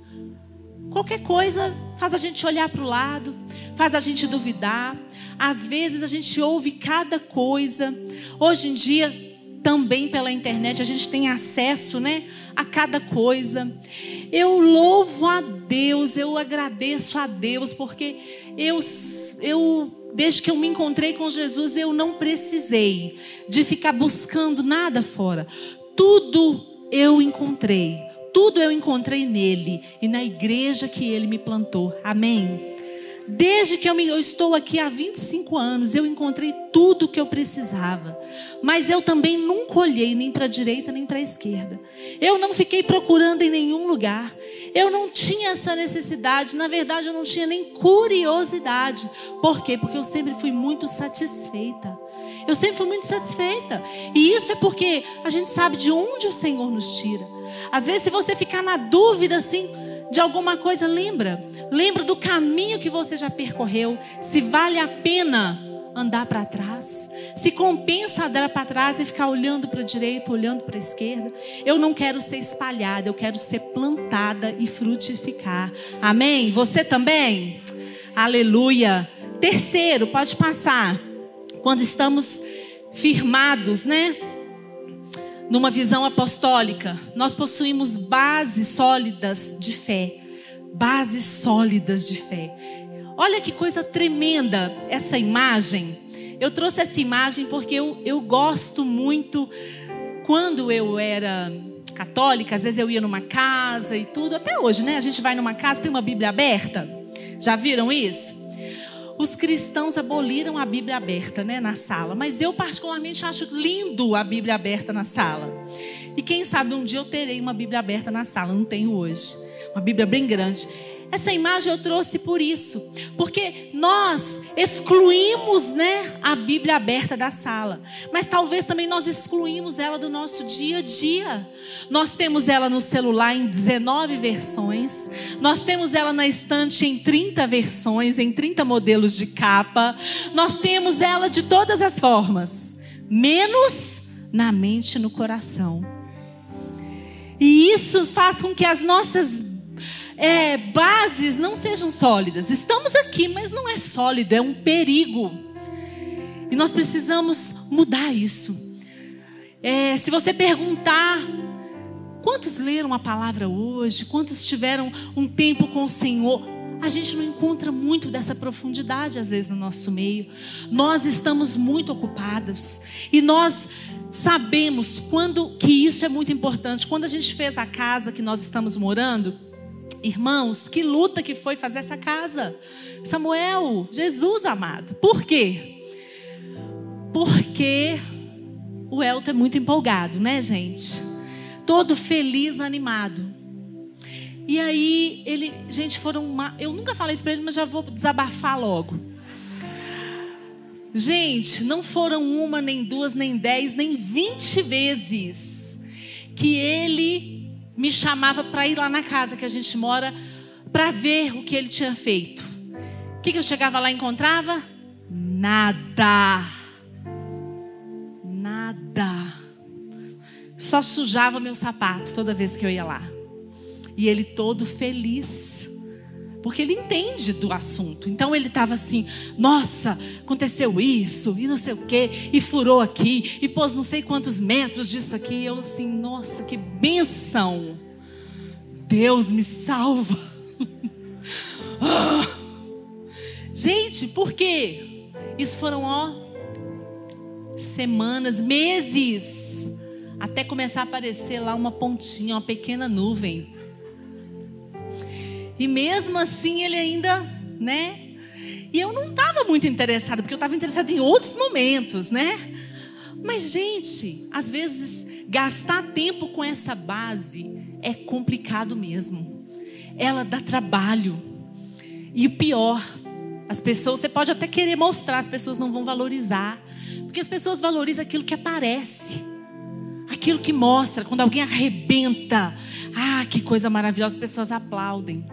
qualquer coisa faz a gente olhar para o lado, faz a gente duvidar. Às vezes a gente ouve cada coisa. Hoje em dia, também pela internet, a gente tem acesso, né, a cada coisa. Eu louvo a Deus, eu agradeço a Deus, porque eu, eu desde que eu me encontrei com Jesus, eu não precisei de ficar buscando nada fora. Tudo eu encontrei. Tudo eu encontrei nele e na igreja que ele me plantou. Amém. Desde que eu, me, eu, estou aqui há 25 anos, eu encontrei tudo o que eu precisava. Mas eu também nunca olhei nem para a direita nem para a esquerda. Eu não fiquei procurando em nenhum lugar. Eu não tinha essa necessidade. Na verdade, eu não tinha nem curiosidade. Por quê? Porque eu sempre fui muito satisfeita. Eu sempre fui muito satisfeita. E isso é porque a gente sabe de onde o Senhor nos tira. Às vezes, se você ficar na dúvida assim de alguma coisa, lembra. Lembra do caminho que você já percorreu. Se vale a pena andar para trás. Se compensa andar para trás e ficar olhando para a direita, olhando para a esquerda. Eu não quero ser espalhada, eu quero ser plantada e frutificar. Amém? Você também? Aleluia. Terceiro, pode passar. Quando estamos firmados, né? Numa visão apostólica, nós possuímos bases sólidas de fé. Bases sólidas de fé. Olha que coisa tremenda essa imagem. Eu trouxe essa imagem porque eu, eu gosto muito. Quando eu era católica, às vezes eu ia numa casa e tudo. Até hoje, né? A gente vai numa casa, tem uma Bíblia aberta. Já viram isso? Os cristãos aboliram a Bíblia aberta, né, na sala. Mas eu particularmente acho lindo a Bíblia aberta na sala. E quem sabe um dia eu terei uma Bíblia aberta na sala. Não tenho hoje. Uma Bíblia bem grande. Essa imagem eu trouxe por isso, porque nós excluímos, né, a Bíblia aberta da sala, mas talvez também nós excluímos ela do nosso dia a dia. Nós temos ela no celular em 19 versões, nós temos ela na estante em 30 versões, em 30 modelos de capa. Nós temos ela de todas as formas, menos na mente e no coração. E isso faz com que as nossas é, bases não sejam sólidas. Estamos aqui, mas não é sólido, é um perigo. E nós precisamos mudar isso. É, se você perguntar quantos leram a palavra hoje, quantos tiveram um tempo com o Senhor, a gente não encontra muito dessa profundidade às vezes no nosso meio. Nós estamos muito ocupados e nós sabemos quando que isso é muito importante. Quando a gente fez a casa que nós estamos morando, Irmãos, que luta que foi fazer essa casa. Samuel, Jesus amado. Por quê? Porque o Elton é muito empolgado, né, gente? Todo feliz, animado. E aí, ele, gente, foram uma. Eu nunca falei isso para ele, mas já vou desabafar logo. Gente, não foram uma, nem duas, nem dez, nem vinte vezes que ele me chamava para ir lá na casa que a gente mora para ver o que ele tinha feito. O que, que eu chegava lá e encontrava? Nada. Nada. Só sujava meu sapato toda vez que eu ia lá. E ele todo feliz porque ele entende do assunto. Então ele estava assim: nossa, aconteceu isso, e não sei o quê, e furou aqui, e pôs não sei quantos metros disso aqui. E eu assim: nossa, que benção! Deus me salva. ah. Gente, por quê? Isso foram, ó, semanas, meses, até começar a aparecer lá uma pontinha, uma pequena nuvem. E mesmo assim ele ainda, né? E eu não estava muito interessada, porque eu estava interessada em outros momentos, né? Mas, gente, às vezes gastar tempo com essa base é complicado mesmo. Ela dá trabalho. E o pior, as pessoas, você pode até querer mostrar, as pessoas não vão valorizar. Porque as pessoas valorizam aquilo que aparece. Aquilo que mostra, quando alguém arrebenta. Ah, que coisa maravilhosa, as pessoas aplaudem.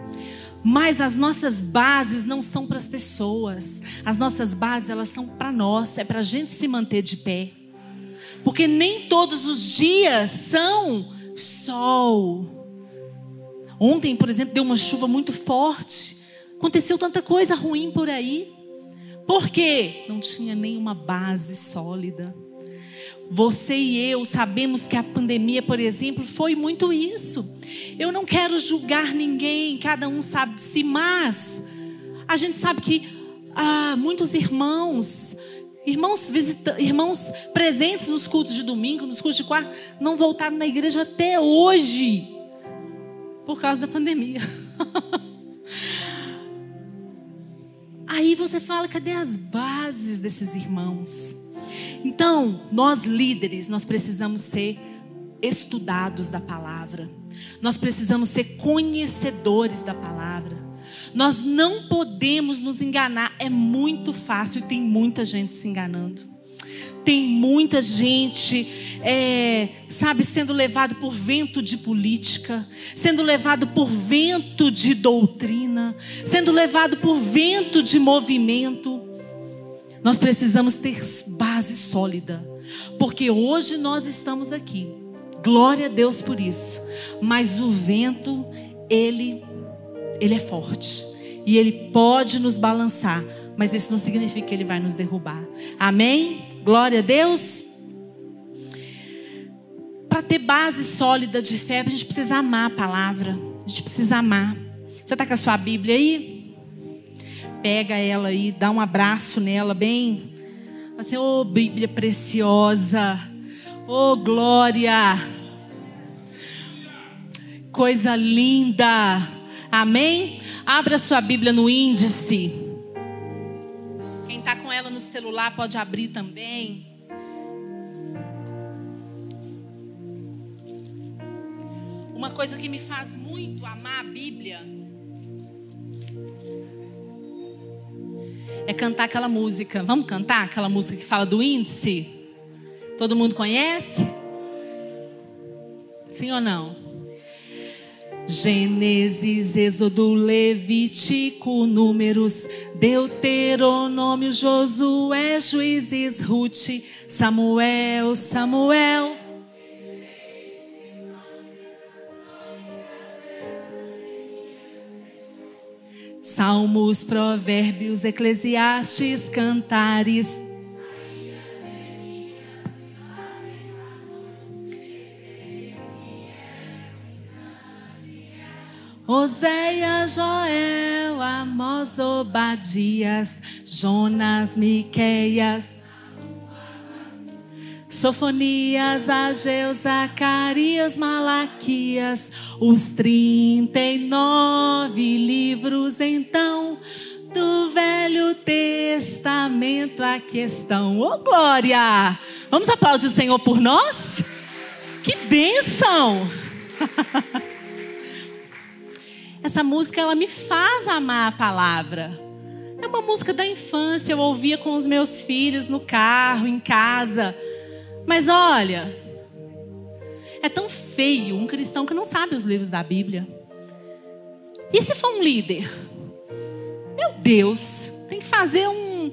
Mas as nossas bases não são para as pessoas. As nossas bases, elas são para nós. É para a gente se manter de pé. Porque nem todos os dias são sol. Ontem, por exemplo, deu uma chuva muito forte. Aconteceu tanta coisa ruim por aí. Por quê? Não tinha nenhuma base sólida. Você e eu sabemos que a pandemia, por exemplo, foi muito isso. Eu não quero julgar ninguém, cada um sabe de si, mas a gente sabe que ah, muitos irmãos, irmãos, visita, irmãos presentes nos cultos de domingo, nos cultos de quarta, não voltaram na igreja até hoje por causa da pandemia. Aí você fala, cadê as bases desses irmãos? Então, nós líderes, nós precisamos ser estudados da palavra. Nós precisamos ser conhecedores da palavra. Nós não podemos nos enganar. É muito fácil e tem muita gente se enganando. Tem muita gente, é, sabe, sendo levado por vento de política, sendo levado por vento de doutrina, sendo levado por vento de movimento. Nós precisamos ter base sólida, porque hoje nós estamos aqui. Glória a Deus por isso. Mas o vento, ele ele é forte e ele pode nos balançar, mas isso não significa que ele vai nos derrubar. Amém? Glória a Deus. Para ter base sólida de fé, a gente precisa amar a palavra. A gente precisa amar. Você está com a sua Bíblia aí? Pega ela aí, dá um abraço nela, bem. Assim, ô oh, Bíblia preciosa. Ô oh, glória. Coisa linda. Amém? Abra sua Bíblia no índice. Quem está com ela no celular pode abrir também. Uma coisa que me faz muito amar a Bíblia é cantar aquela música. Vamos cantar aquela música que fala do índice? Todo mundo conhece? Sim ou não? Gênesis, Êxodo, Levítico, Números, Deuteronômio, Josué, Juízes, Ruth, Samuel, Samuel. Salmos, Provérbios, Eclesiastes, Cantares. Oséias, Joel, Amós, Obadias, Jonas, Miqueias, Sofonias, Ageu, Zacarias, Malaquias, os trinta e nove livros então do Velho Testamento a questão. Ô oh, glória! Vamos aplaudir o Senhor por nós? Que bênção! Essa música ela me faz amar a palavra. É uma música da infância, eu ouvia com os meus filhos no carro, em casa. Mas olha, é tão feio um cristão que não sabe os livros da Bíblia. E se for um líder? Meu Deus, tem que fazer um,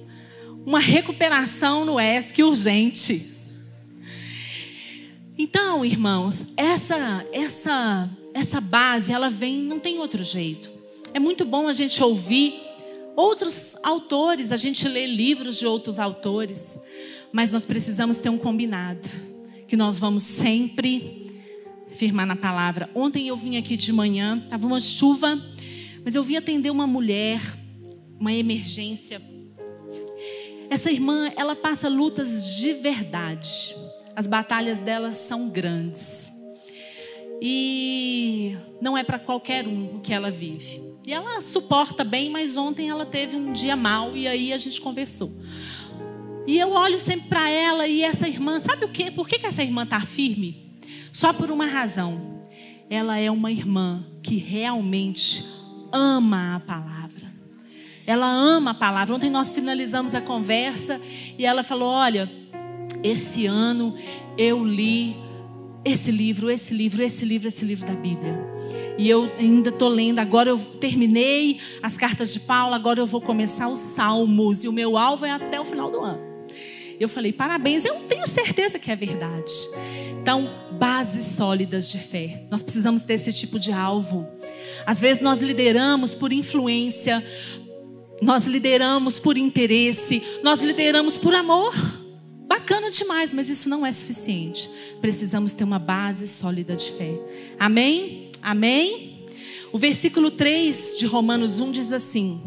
uma recuperação no ESC urgente. Então, irmãos, essa essa essa base, ela vem, não tem outro jeito. É muito bom a gente ouvir outros autores, a gente lê livros de outros autores, mas nós precisamos ter um combinado, que nós vamos sempre firmar na palavra. Ontem eu vim aqui de manhã, estava uma chuva, mas eu vim atender uma mulher, uma emergência. Essa irmã, ela passa lutas de verdade. As batalhas dela são grandes. E não é para qualquer um o que ela vive. E ela suporta bem, mas ontem ela teve um dia mal e aí a gente conversou. E eu olho sempre para ela e essa irmã, sabe o quê? Por que, que essa irmã está firme? Só por uma razão. Ela é uma irmã que realmente ama a palavra. Ela ama a palavra. Ontem nós finalizamos a conversa e ela falou: Olha, esse ano eu li esse livro, esse livro, esse livro, esse livro da Bíblia. E eu ainda estou lendo, agora eu terminei as cartas de Paulo, agora eu vou começar os Salmos, e o meu alvo é até o final do ano. Eu falei, parabéns, eu tenho certeza que é verdade. Então, bases sólidas de fé. Nós precisamos ter esse tipo de alvo. Às vezes nós lideramos por influência, nós lideramos por interesse, nós lideramos por amor. Bacana demais, mas isso não é suficiente. Precisamos ter uma base sólida de fé. Amém? Amém? O versículo 3 de Romanos 1 diz assim: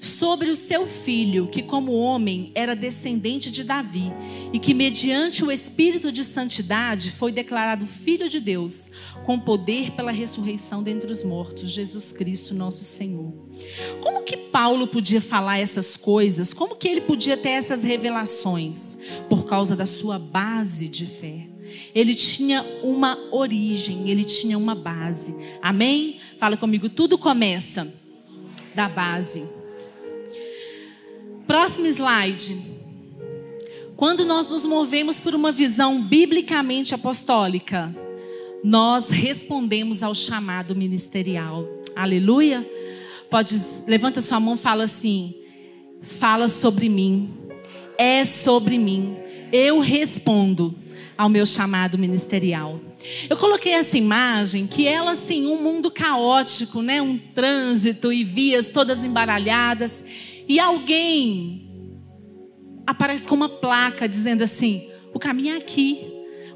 sobre o seu filho, que como homem era descendente de Davi, e que mediante o espírito de santidade foi declarado filho de Deus, com poder pela ressurreição dentre os mortos, Jesus Cristo, nosso Senhor. Como que Paulo podia falar essas coisas? Como que ele podia ter essas revelações? Por causa da sua base de fé. Ele tinha uma origem, ele tinha uma base. Amém? Fala comigo, tudo começa da base. Próximo slide. Quando nós nos movemos por uma visão biblicamente apostólica, nós respondemos ao chamado ministerial. Aleluia. Pode levanta sua mão, fala assim: fala sobre mim. É sobre mim. Eu respondo ao meu chamado ministerial. Eu coloquei essa imagem que ela assim, um mundo caótico, né, um trânsito e vias todas embaralhadas e alguém aparece com uma placa dizendo assim: o caminho é aqui,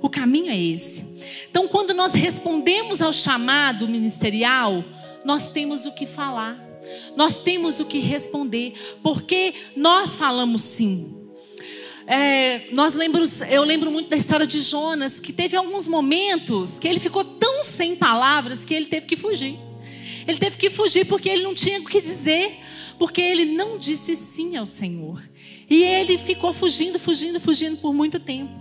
o caminho é esse. Então, quando nós respondemos ao chamado ministerial, nós temos o que falar, nós temos o que responder, porque nós falamos sim. É, nós lembramos, eu lembro muito da história de Jonas, que teve alguns momentos que ele ficou tão sem palavras que ele teve que fugir. Ele teve que fugir porque ele não tinha o que dizer porque ele não disse sim ao Senhor. E ele ficou fugindo, fugindo, fugindo por muito tempo.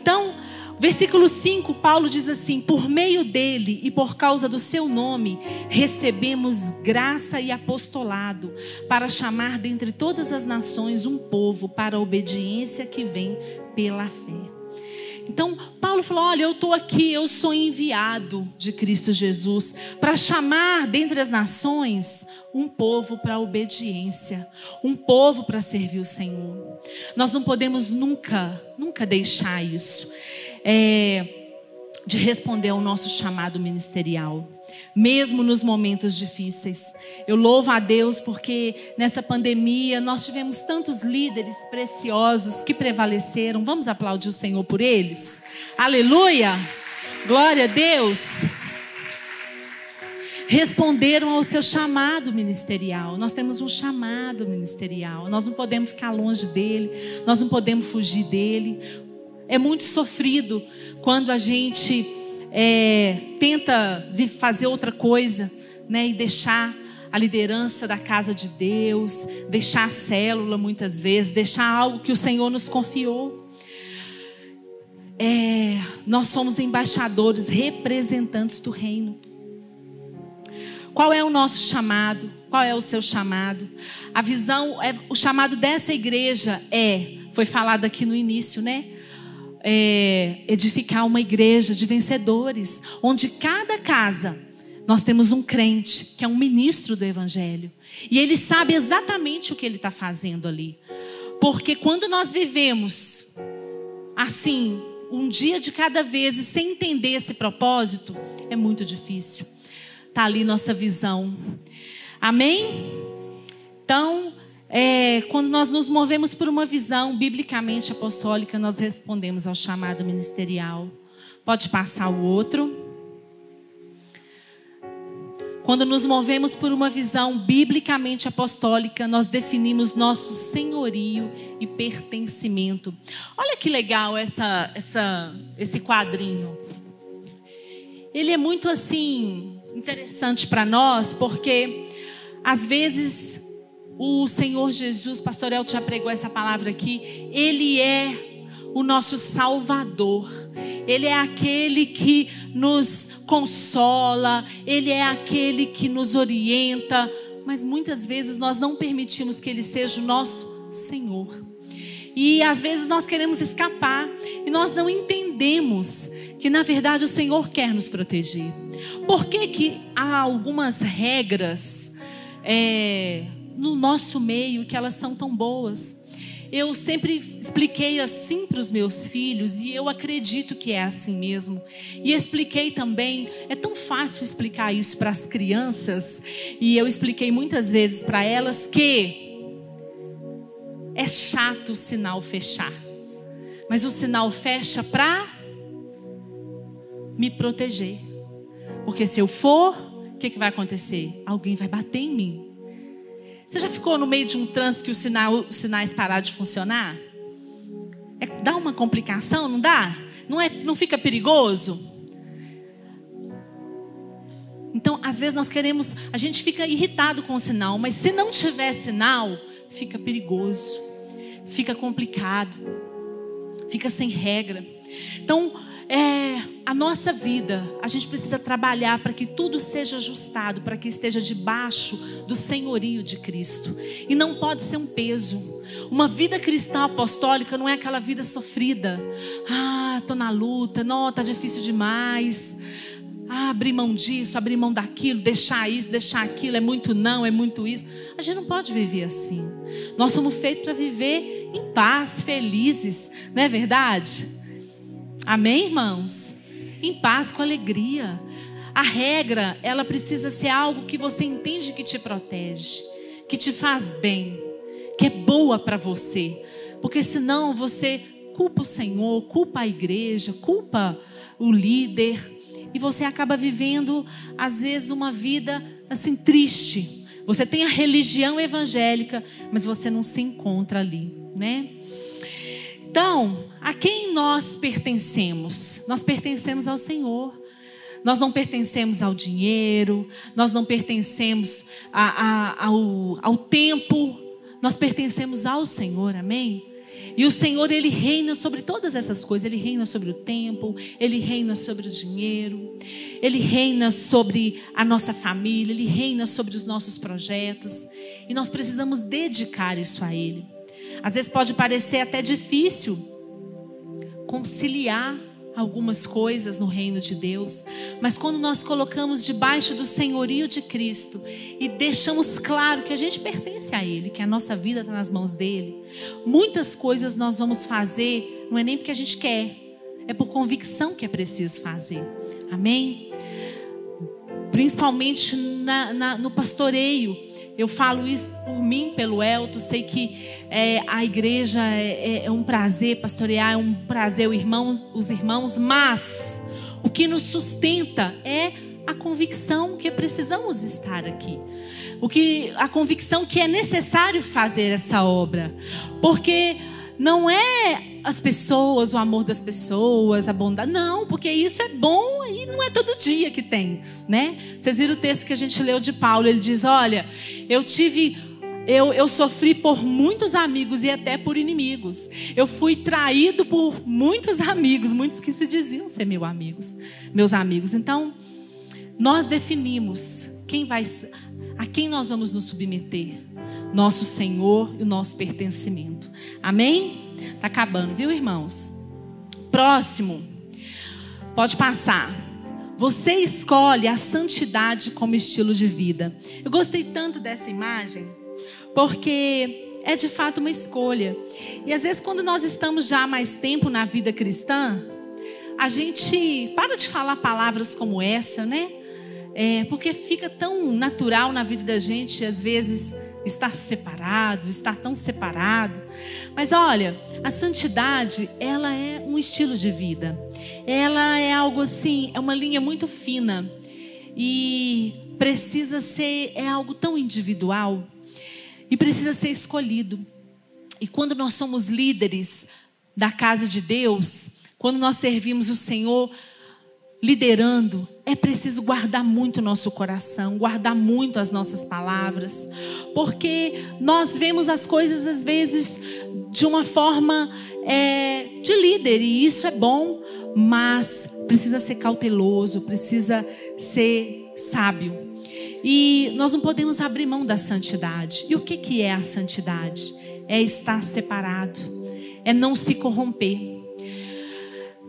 Então, versículo 5, Paulo diz assim: Por meio dele e por causa do seu nome, recebemos graça e apostolado para chamar dentre todas as nações um povo para a obediência que vem pela fé. Então, Paulo falou: Olha, eu estou aqui, eu sou enviado de Cristo Jesus para chamar dentre as nações um povo para obediência, um povo para servir o Senhor. Nós não podemos nunca, nunca deixar isso. É, de responder ao nosso chamado ministerial, mesmo nos momentos difíceis. Eu louvo a Deus porque nessa pandemia nós tivemos tantos líderes preciosos que prevaleceram. Vamos aplaudir o Senhor por eles? Aleluia! Glória a Deus! Responderam ao seu chamado ministerial. Nós temos um chamado ministerial. Nós não podemos ficar longe dele, nós não podemos fugir dele. É muito sofrido quando a gente é, tenta fazer outra coisa, né, e deixar a liderança da casa de Deus, deixar a célula muitas vezes, deixar algo que o Senhor nos confiou. É, nós somos embaixadores, representantes do reino. Qual é o nosso chamado? Qual é o seu chamado? A visão, é, o chamado dessa igreja é, foi falado aqui no início, né? É, edificar uma igreja de vencedores, onde cada casa nós temos um crente que é um ministro do Evangelho e ele sabe exatamente o que ele está fazendo ali, porque quando nós vivemos assim um dia de cada vez e sem entender esse propósito é muito difícil. Tá ali nossa visão. Amém? Então é, quando nós nos movemos por uma visão biblicamente apostólica, nós respondemos ao chamado ministerial. Pode passar o outro. Quando nos movemos por uma visão biblicamente apostólica, nós definimos nosso senhorio e pertencimento. Olha que legal essa, essa, esse quadrinho. Ele é muito assim interessante para nós, porque às vezes o Senhor Jesus, pastor El já pregou essa palavra aqui, ele é o nosso Salvador. Ele é aquele que nos consola, ele é aquele que nos orienta, mas muitas vezes nós não permitimos que ele seja o nosso Senhor. E às vezes nós queremos escapar e nós não entendemos que na verdade o Senhor quer nos proteger. Por que, que há algumas regras é, no nosso meio que elas são tão boas? Eu sempre expliquei assim para os meus filhos e eu acredito que é assim mesmo. E expliquei também, é tão fácil explicar isso para as crianças, e eu expliquei muitas vezes para elas que é chato o sinal fechar. Mas o sinal fecha para me proteger. Porque se eu for, o que, que vai acontecer? Alguém vai bater em mim. Você já ficou no meio de um trânsito que os sinal, os sinais pararam de funcionar? É, dá uma complicação, não dá? Não, é, não fica perigoso? Então, às vezes nós queremos, a gente fica irritado com o sinal, mas se não tiver sinal, fica perigoso, fica complicado, fica sem regra. Então, é, a nossa vida, a gente precisa trabalhar para que tudo seja ajustado, para que esteja debaixo do senhorio de Cristo. E não pode ser um peso. Uma vida cristã apostólica não é aquela vida sofrida. Ah, tô na luta, não, tá difícil demais. Ah, abrir mão disso, abrir mão daquilo, deixar isso, deixar aquilo, é muito não, é muito isso. A gente não pode viver assim. Nós somos feitos para viver em paz, felizes, não é verdade? Amém, irmãos? Em paz, com alegria. A regra, ela precisa ser algo que você entende que te protege, que te faz bem, que é boa para você. Porque senão você culpa o Senhor, culpa a igreja, culpa o líder. E você acaba vivendo, às vezes, uma vida assim triste. Você tem a religião evangélica, mas você não se encontra ali, né? Então, a quem nós pertencemos? Nós pertencemos ao Senhor. Nós não pertencemos ao dinheiro, nós não pertencemos a, a, ao, ao tempo, nós pertencemos ao Senhor, amém? E o Senhor, Ele reina sobre todas essas coisas. Ele reina sobre o tempo, Ele reina sobre o dinheiro, Ele reina sobre a nossa família, Ele reina sobre os nossos projetos. E nós precisamos dedicar isso a Ele. Às vezes pode parecer até difícil conciliar algumas coisas no reino de Deus, mas quando nós colocamos debaixo do senhorio de Cristo e deixamos claro que a gente pertence a Ele, que a nossa vida está nas mãos dele, muitas coisas nós vamos fazer, não é nem porque a gente quer, é por convicção que é preciso fazer. Amém? Principalmente na, na, no pastoreio eu falo isso por mim, pelo Elton. Sei que é, a igreja é, é, é, um prazer, pastorear é um prazer, os irmãos, os irmãos, mas o que nos sustenta é a convicção que precisamos estar aqui. O que a convicção que é necessário fazer essa obra. Porque não é as pessoas, o amor das pessoas, a bondade. Não, porque isso é bom e não é todo dia que tem, né? Vocês viram o texto que a gente leu de Paulo? Ele diz: Olha, eu tive eu, eu, sofri por muitos amigos e até por inimigos. Eu fui traído por muitos amigos, muitos que se diziam ser meus amigos, meus amigos. Então, nós definimos quem vai, a quem nós vamos nos submeter nosso Senhor e o nosso pertencimento. Amém? Tá acabando, viu, irmãos? Próximo. Pode passar. Você escolhe a santidade como estilo de vida. Eu gostei tanto dessa imagem, porque é de fato uma escolha. E às vezes, quando nós estamos já há mais tempo na vida cristã, a gente para de falar palavras como essa, né? É, porque fica tão natural na vida da gente, às vezes, estar separado, estar tão separado. Mas olha, a santidade, ela é um estilo de vida. Ela é algo assim, é uma linha muito fina e precisa ser é algo tão individual e precisa ser escolhido. E quando nós somos líderes da casa de Deus, quando nós servimos o Senhor, liderando, é preciso guardar muito nosso coração, guardar muito as nossas palavras, porque nós vemos as coisas às vezes de uma forma é, de líder, e isso é bom, mas precisa ser cauteloso, precisa ser sábio. E nós não podemos abrir mão da santidade. E o que, que é a santidade? É estar separado, é não se corromper.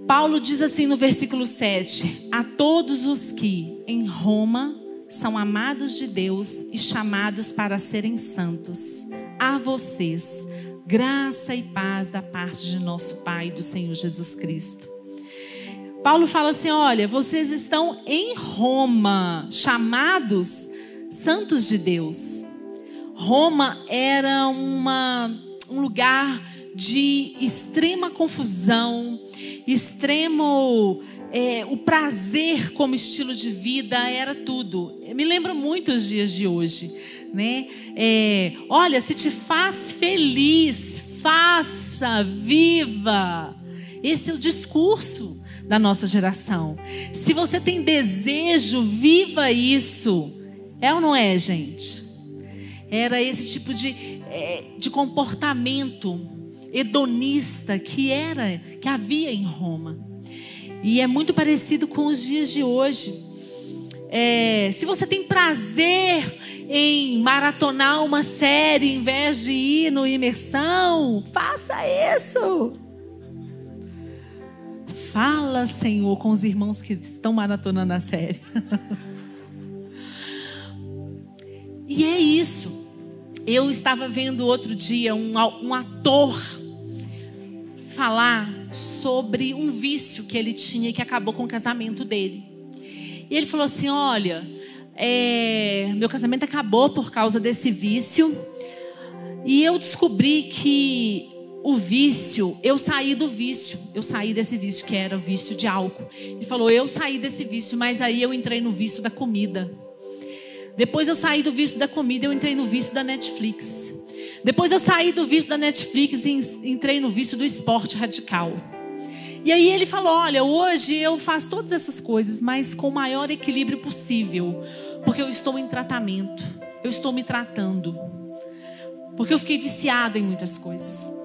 Paulo diz assim no versículo 7: A todos os que em Roma são amados de Deus e chamados para serem santos, a vocês, graça e paz da parte de nosso Pai do Senhor Jesus Cristo. Paulo fala assim: olha, vocês estão em Roma, chamados santos de Deus. Roma era uma, um lugar de extrema confusão, extremo. É, o prazer como estilo de vida era tudo. Me lembra muito os dias de hoje, né? É, olha, se te faz feliz, faça, viva. Esse é o discurso da nossa geração. Se você tem desejo, viva isso. É ou não é, gente? Era esse tipo de, é, de comportamento hedonista que era, que havia em Roma. E é muito parecido com os dias de hoje. É, se você tem prazer em maratonar uma série em vez de ir no imersão, faça isso. Fala, Senhor, com os irmãos que estão maratonando a série. e é isso. Eu estava vendo outro dia um, um ator falar sobre um vício que ele tinha que acabou com o casamento dele. E ele falou assim: Olha, é, meu casamento acabou por causa desse vício. E eu descobri que o vício, eu saí do vício, eu saí desse vício que era o vício de álcool. Ele falou: Eu saí desse vício, mas aí eu entrei no vício da comida. Depois eu saí do vício da comida, eu entrei no vício da Netflix. Depois eu saí do vício da Netflix e entrei no vício do esporte radical. E aí ele falou: Olha, hoje eu faço todas essas coisas, mas com o maior equilíbrio possível, porque eu estou em tratamento, eu estou me tratando, porque eu fiquei viciado em muitas coisas.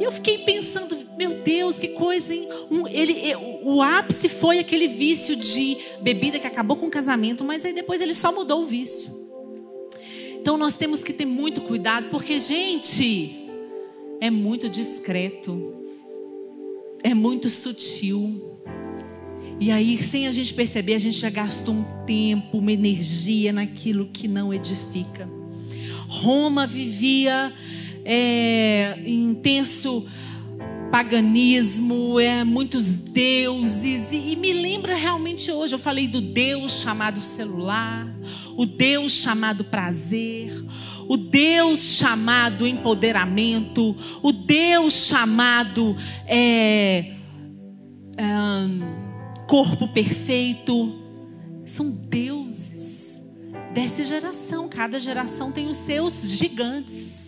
E eu fiquei pensando, meu Deus, que coisa, hein? Um, ele, o ápice foi aquele vício de bebida que acabou com o casamento, mas aí depois ele só mudou o vício. Então nós temos que ter muito cuidado, porque, gente, é muito discreto, é muito sutil. E aí, sem a gente perceber, a gente já gastou um tempo, uma energia naquilo que não edifica. Roma vivia é, intenso paganismo, é, muitos deuses, e, e, me lembra realmente hoje, eu falei do Deus chamado celular, o Deus chamado prazer, o Deus chamado empoderamento, o Deus chamado é, é, corpo perfeito, são deuses dessa geração, cada geração tem os seus gigantes.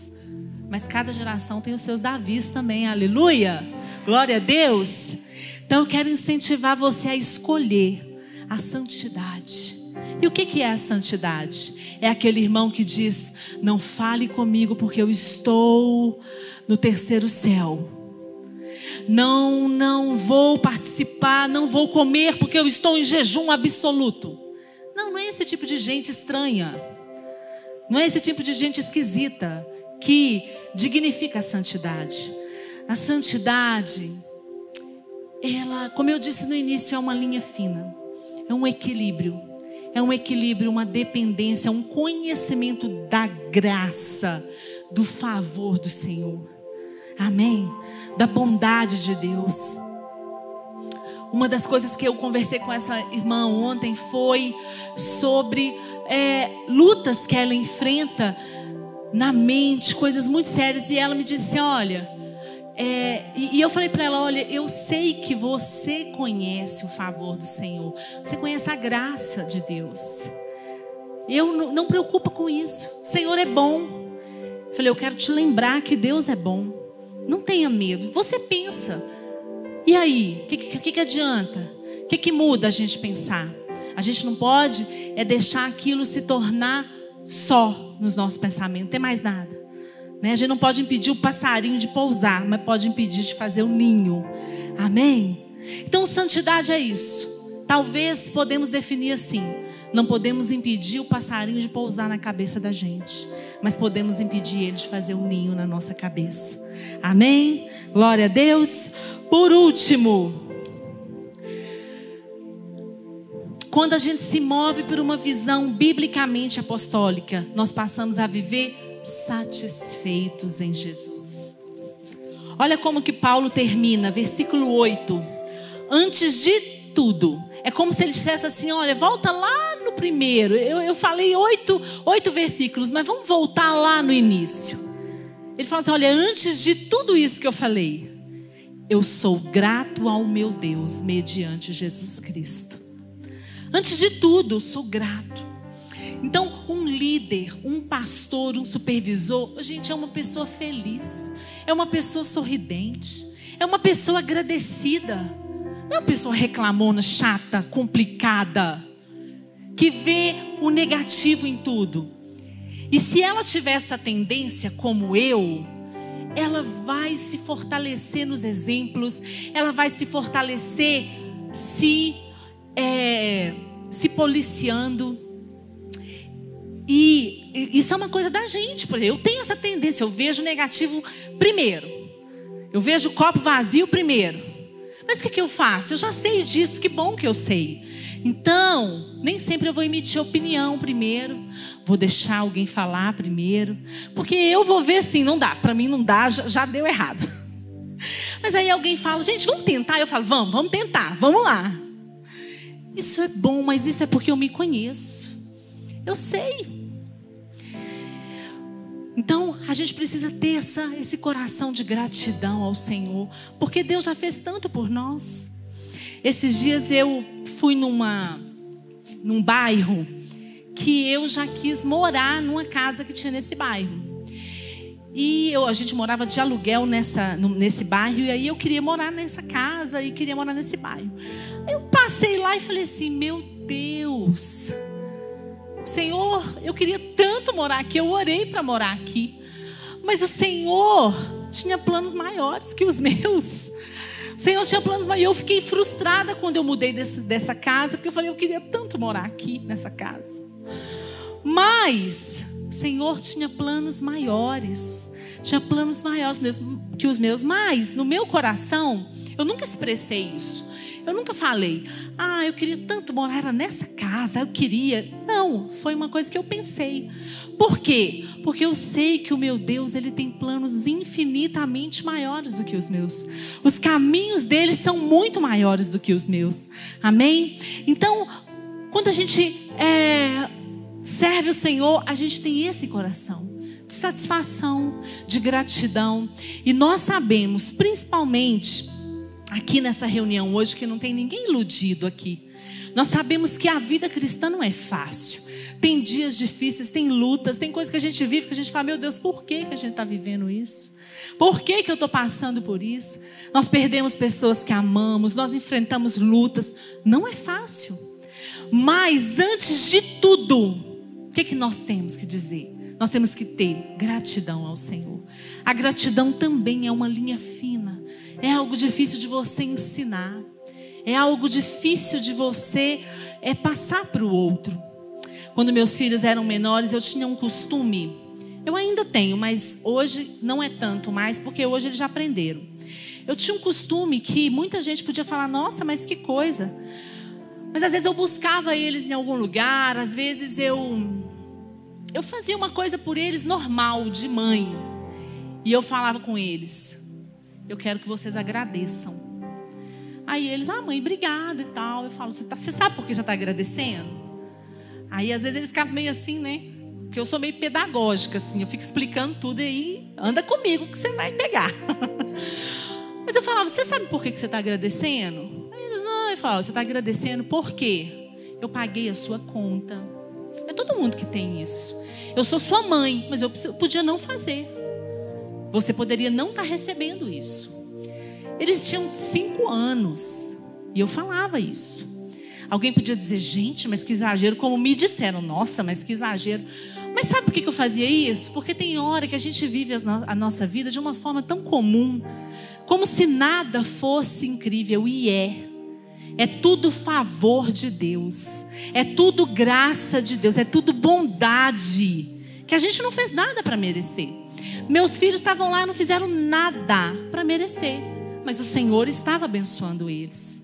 Mas cada geração tem os seus Davis também, aleluia. Glória a Deus. Então eu quero incentivar você a escolher a santidade. E o que é a santidade? É aquele irmão que diz: Não fale comigo porque eu estou no terceiro céu. Não, não vou participar, não vou comer porque eu estou em jejum absoluto. Não, não é esse tipo de gente estranha. Não é esse tipo de gente esquisita que dignifica a santidade. A santidade, ela, como eu disse no início, é uma linha fina, é um equilíbrio, é um equilíbrio, uma dependência, um conhecimento da graça, do favor do Senhor. Amém? Da bondade de Deus. Uma das coisas que eu conversei com essa irmã ontem foi sobre é, lutas que ela enfrenta na mente, coisas muito sérias. E ela me disse Olha, é, e, e, eu falei para ela: Olha, eu sei que você conhece o favor do Senhor, você conhece a graça de Deus. Eu não, não preocupa com isso. O Senhor é bom. Falei: Eu quero te lembrar que Deus é bom. Não tenha medo. Você pensa. E aí? O que, que, que adianta? O que, que muda a gente pensar? A gente não pode é deixar aquilo se tornar só nos nossos pensamentos, não tem mais nada. Né? A gente não pode impedir o passarinho de pousar, mas pode impedir de fazer o ninho. Amém? Então, santidade é isso. Talvez podemos definir assim: não podemos impedir o passarinho de pousar na cabeça da gente, mas podemos impedir ele de fazer um ninho na nossa cabeça. Amém? Glória a Deus. Por último, quando a gente se move por uma visão biblicamente apostólica, nós passamos a viver satisfeitos em Jesus. Olha como que Paulo termina, versículo 8. Antes de tudo, é como se ele dissesse assim: olha, volta lá no primeiro. Eu, eu falei oito, oito versículos, mas vamos voltar lá no início. Ele fala assim: olha, antes de tudo isso que eu falei, eu sou grato ao meu Deus mediante Jesus Cristo. Antes de tudo, sou grato. Então, um líder, um pastor, um supervisor, gente, é uma pessoa feliz, é uma pessoa sorridente, é uma pessoa agradecida, não é uma pessoa reclamona, chata, complicada, que vê o negativo em tudo. E se ela tiver essa tendência, como eu, ela vai se fortalecer nos exemplos, ela vai se fortalecer se, é, se policiando. E isso é uma coisa da gente, porque eu tenho essa tendência, eu vejo negativo primeiro. Eu vejo o copo vazio primeiro. Mas o que, que eu faço? Eu já sei disso, que bom que eu sei. Então, nem sempre eu vou emitir opinião primeiro, vou deixar alguém falar primeiro, porque eu vou ver assim, não dá, para mim não dá, já, já deu errado. Mas aí alguém fala, gente, vamos tentar. Eu falo, vamos, vamos tentar, vamos lá. Isso é bom, mas isso é porque eu me conheço. Eu sei. Então, a gente precisa ter essa, esse coração de gratidão ao Senhor, porque Deus já fez tanto por nós. Esses dias eu fui numa, num bairro que eu já quis morar numa casa que tinha nesse bairro. E eu, a gente morava de aluguel nessa, nesse bairro, e aí eu queria morar nessa casa e queria morar nesse bairro. Eu passei lá e falei assim: Meu Deus, Senhor, eu queria tanto morar aqui, eu orei para morar aqui. Mas o Senhor tinha planos maiores que os meus. O Senhor tinha planos maiores. Eu fiquei frustrada quando eu mudei desse, dessa casa, porque eu falei, eu queria tanto morar aqui nessa casa. Mas o Senhor tinha planos maiores. Tinha planos maiores mesmo que os meus. Mas no meu coração, eu nunca expressei isso. Eu nunca falei, ah, eu queria tanto morar nessa casa, eu queria. Não, foi uma coisa que eu pensei. Por quê? Porque eu sei que o meu Deus, ele tem planos infinitamente maiores do que os meus. Os caminhos dele são muito maiores do que os meus. Amém? Então, quando a gente é, serve o Senhor, a gente tem esse coração de satisfação, de gratidão. E nós sabemos, principalmente, aqui nessa reunião hoje que não tem ninguém iludido aqui. Nós sabemos que a vida cristã não é fácil. Tem dias difíceis, tem lutas, tem coisas que a gente vive que a gente fala, meu Deus, por que, que a gente está vivendo isso? Por que, que eu estou passando por isso? Nós perdemos pessoas que amamos, nós enfrentamos lutas. Não é fácil. Mas antes de tudo, o que, que nós temos que dizer? Nós temos que ter gratidão ao Senhor. A gratidão também é uma linha fina é algo difícil de você ensinar. É algo difícil de você é, passar para o outro. Quando meus filhos eram menores, eu tinha um costume. Eu ainda tenho, mas hoje não é tanto mais, porque hoje eles já aprenderam. Eu tinha um costume que muita gente podia falar: nossa, mas que coisa. Mas às vezes eu buscava eles em algum lugar, às vezes eu eu fazia uma coisa por eles normal, de mãe. E eu falava com eles: eu quero que vocês agradeçam. Aí eles, ah, mãe, obrigada e tal. Eu falo, você, tá, você sabe por que você está agradecendo? Aí às vezes eles ficavam meio assim, né? Porque eu sou meio pedagógica, assim, eu fico explicando tudo e aí anda comigo que você vai pegar. Mas eu falava, você sabe por que você está agradecendo? Aí eles, ah, eu falava, você está agradecendo por quê? Eu paguei a sua conta. É todo mundo que tem isso. Eu sou sua mãe, mas eu podia não fazer. Você poderia não estar tá recebendo isso. Eles tinham cinco anos. E eu falava isso. Alguém podia dizer, gente, mas que exagero, como me disseram, nossa, mas que exagero. Mas sabe por que eu fazia isso? Porque tem hora que a gente vive a nossa vida de uma forma tão comum, como se nada fosse incrível, e é. É tudo favor de Deus, é tudo graça de Deus, é tudo bondade, que a gente não fez nada para merecer. Meus filhos estavam lá, não fizeram nada para merecer, mas o Senhor estava abençoando eles.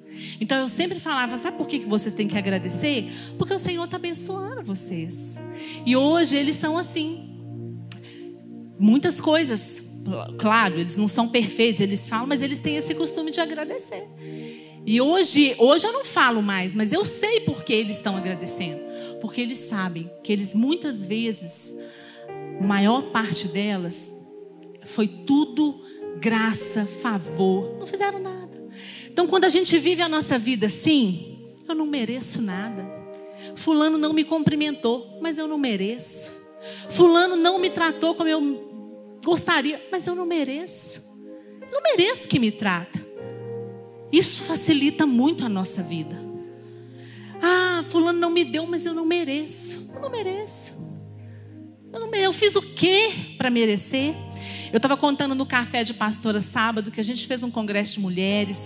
Então eu sempre falava, sabe por que vocês têm que agradecer? Porque o Senhor está abençoando vocês. E hoje eles são assim. Muitas coisas, claro, eles não são perfeitos, eles falam, mas eles têm esse costume de agradecer. E hoje, hoje eu não falo mais, mas eu sei por que eles estão agradecendo. Porque eles sabem que eles muitas vezes, maior parte delas, foi tudo graça, favor, não fizeram nada. Então, quando a gente vive a nossa vida assim, eu não mereço nada. Fulano não me cumprimentou, mas eu não mereço. Fulano não me tratou como eu gostaria, mas eu não mereço. Não mereço que me trata. Isso facilita muito a nossa vida. Ah, fulano não me deu, mas eu não mereço. Eu não mereço. Eu, eu fiz o que para merecer? Eu estava contando no café de pastora sábado que a gente fez um congresso de mulheres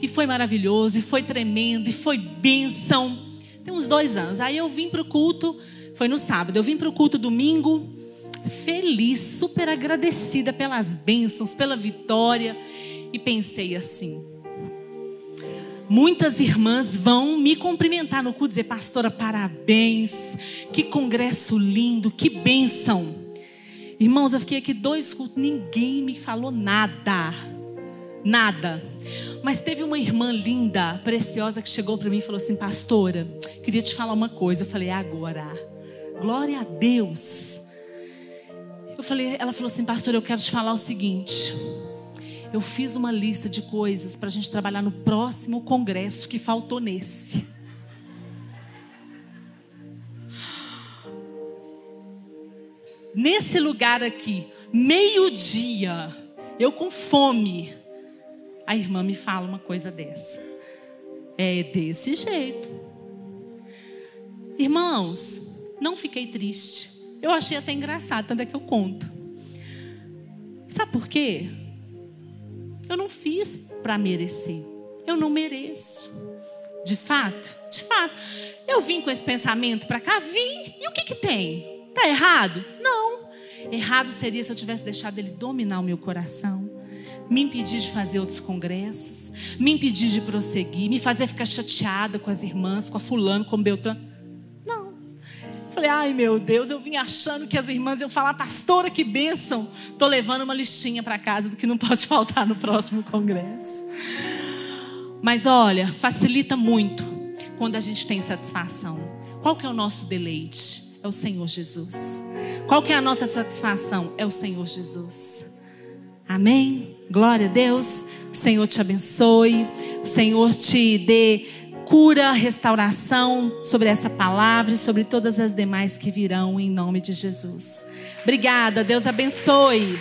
e foi maravilhoso, e foi tremendo, e foi bênção. Tem uns dois anos. Aí eu vim para o culto, foi no sábado, eu vim para o culto domingo, feliz, super agradecida pelas bênçãos, pela vitória, e pensei assim: Muitas irmãs vão me cumprimentar no culto, dizer, pastora, parabéns, que congresso lindo, que bênção. Irmãos, eu fiquei aqui dois cultos, ninguém me falou nada. Nada. Mas teve uma irmã linda, preciosa, que chegou para mim e falou assim: Pastora, queria te falar uma coisa. Eu falei: Agora. Glória a Deus. Eu falei, ela falou assim: Pastor, eu quero te falar o seguinte. Eu fiz uma lista de coisas para a gente trabalhar no próximo congresso que faltou nesse. nesse lugar aqui, meio-dia, eu com fome, a irmã me fala uma coisa dessa. É desse jeito. Irmãos, não fiquei triste. Eu achei até engraçado, tanto é que eu conto. Sabe por quê? Eu não fiz para merecer. Eu não mereço. De fato, de fato. Eu vim com esse pensamento para cá, vim. E o que que tem? Tá errado? Não. Errado seria se eu tivesse deixado ele dominar o meu coração, me impedir de fazer outros congressos, me impedir de prosseguir, me fazer ficar chateada com as irmãs, com a fulano, com o Beltrano. Falei, ai meu Deus, eu vim achando que as irmãs iam falar, pastora, que bênção. Estou levando uma listinha para casa do que não pode faltar no próximo congresso. Mas olha, facilita muito quando a gente tem satisfação. Qual que é o nosso deleite? É o Senhor Jesus. Qual que é a nossa satisfação? É o Senhor Jesus. Amém? Glória a Deus. O Senhor te abençoe. O Senhor te dê cura, restauração sobre essa palavra e sobre todas as demais que virão em nome de Jesus. Obrigada. Deus abençoe.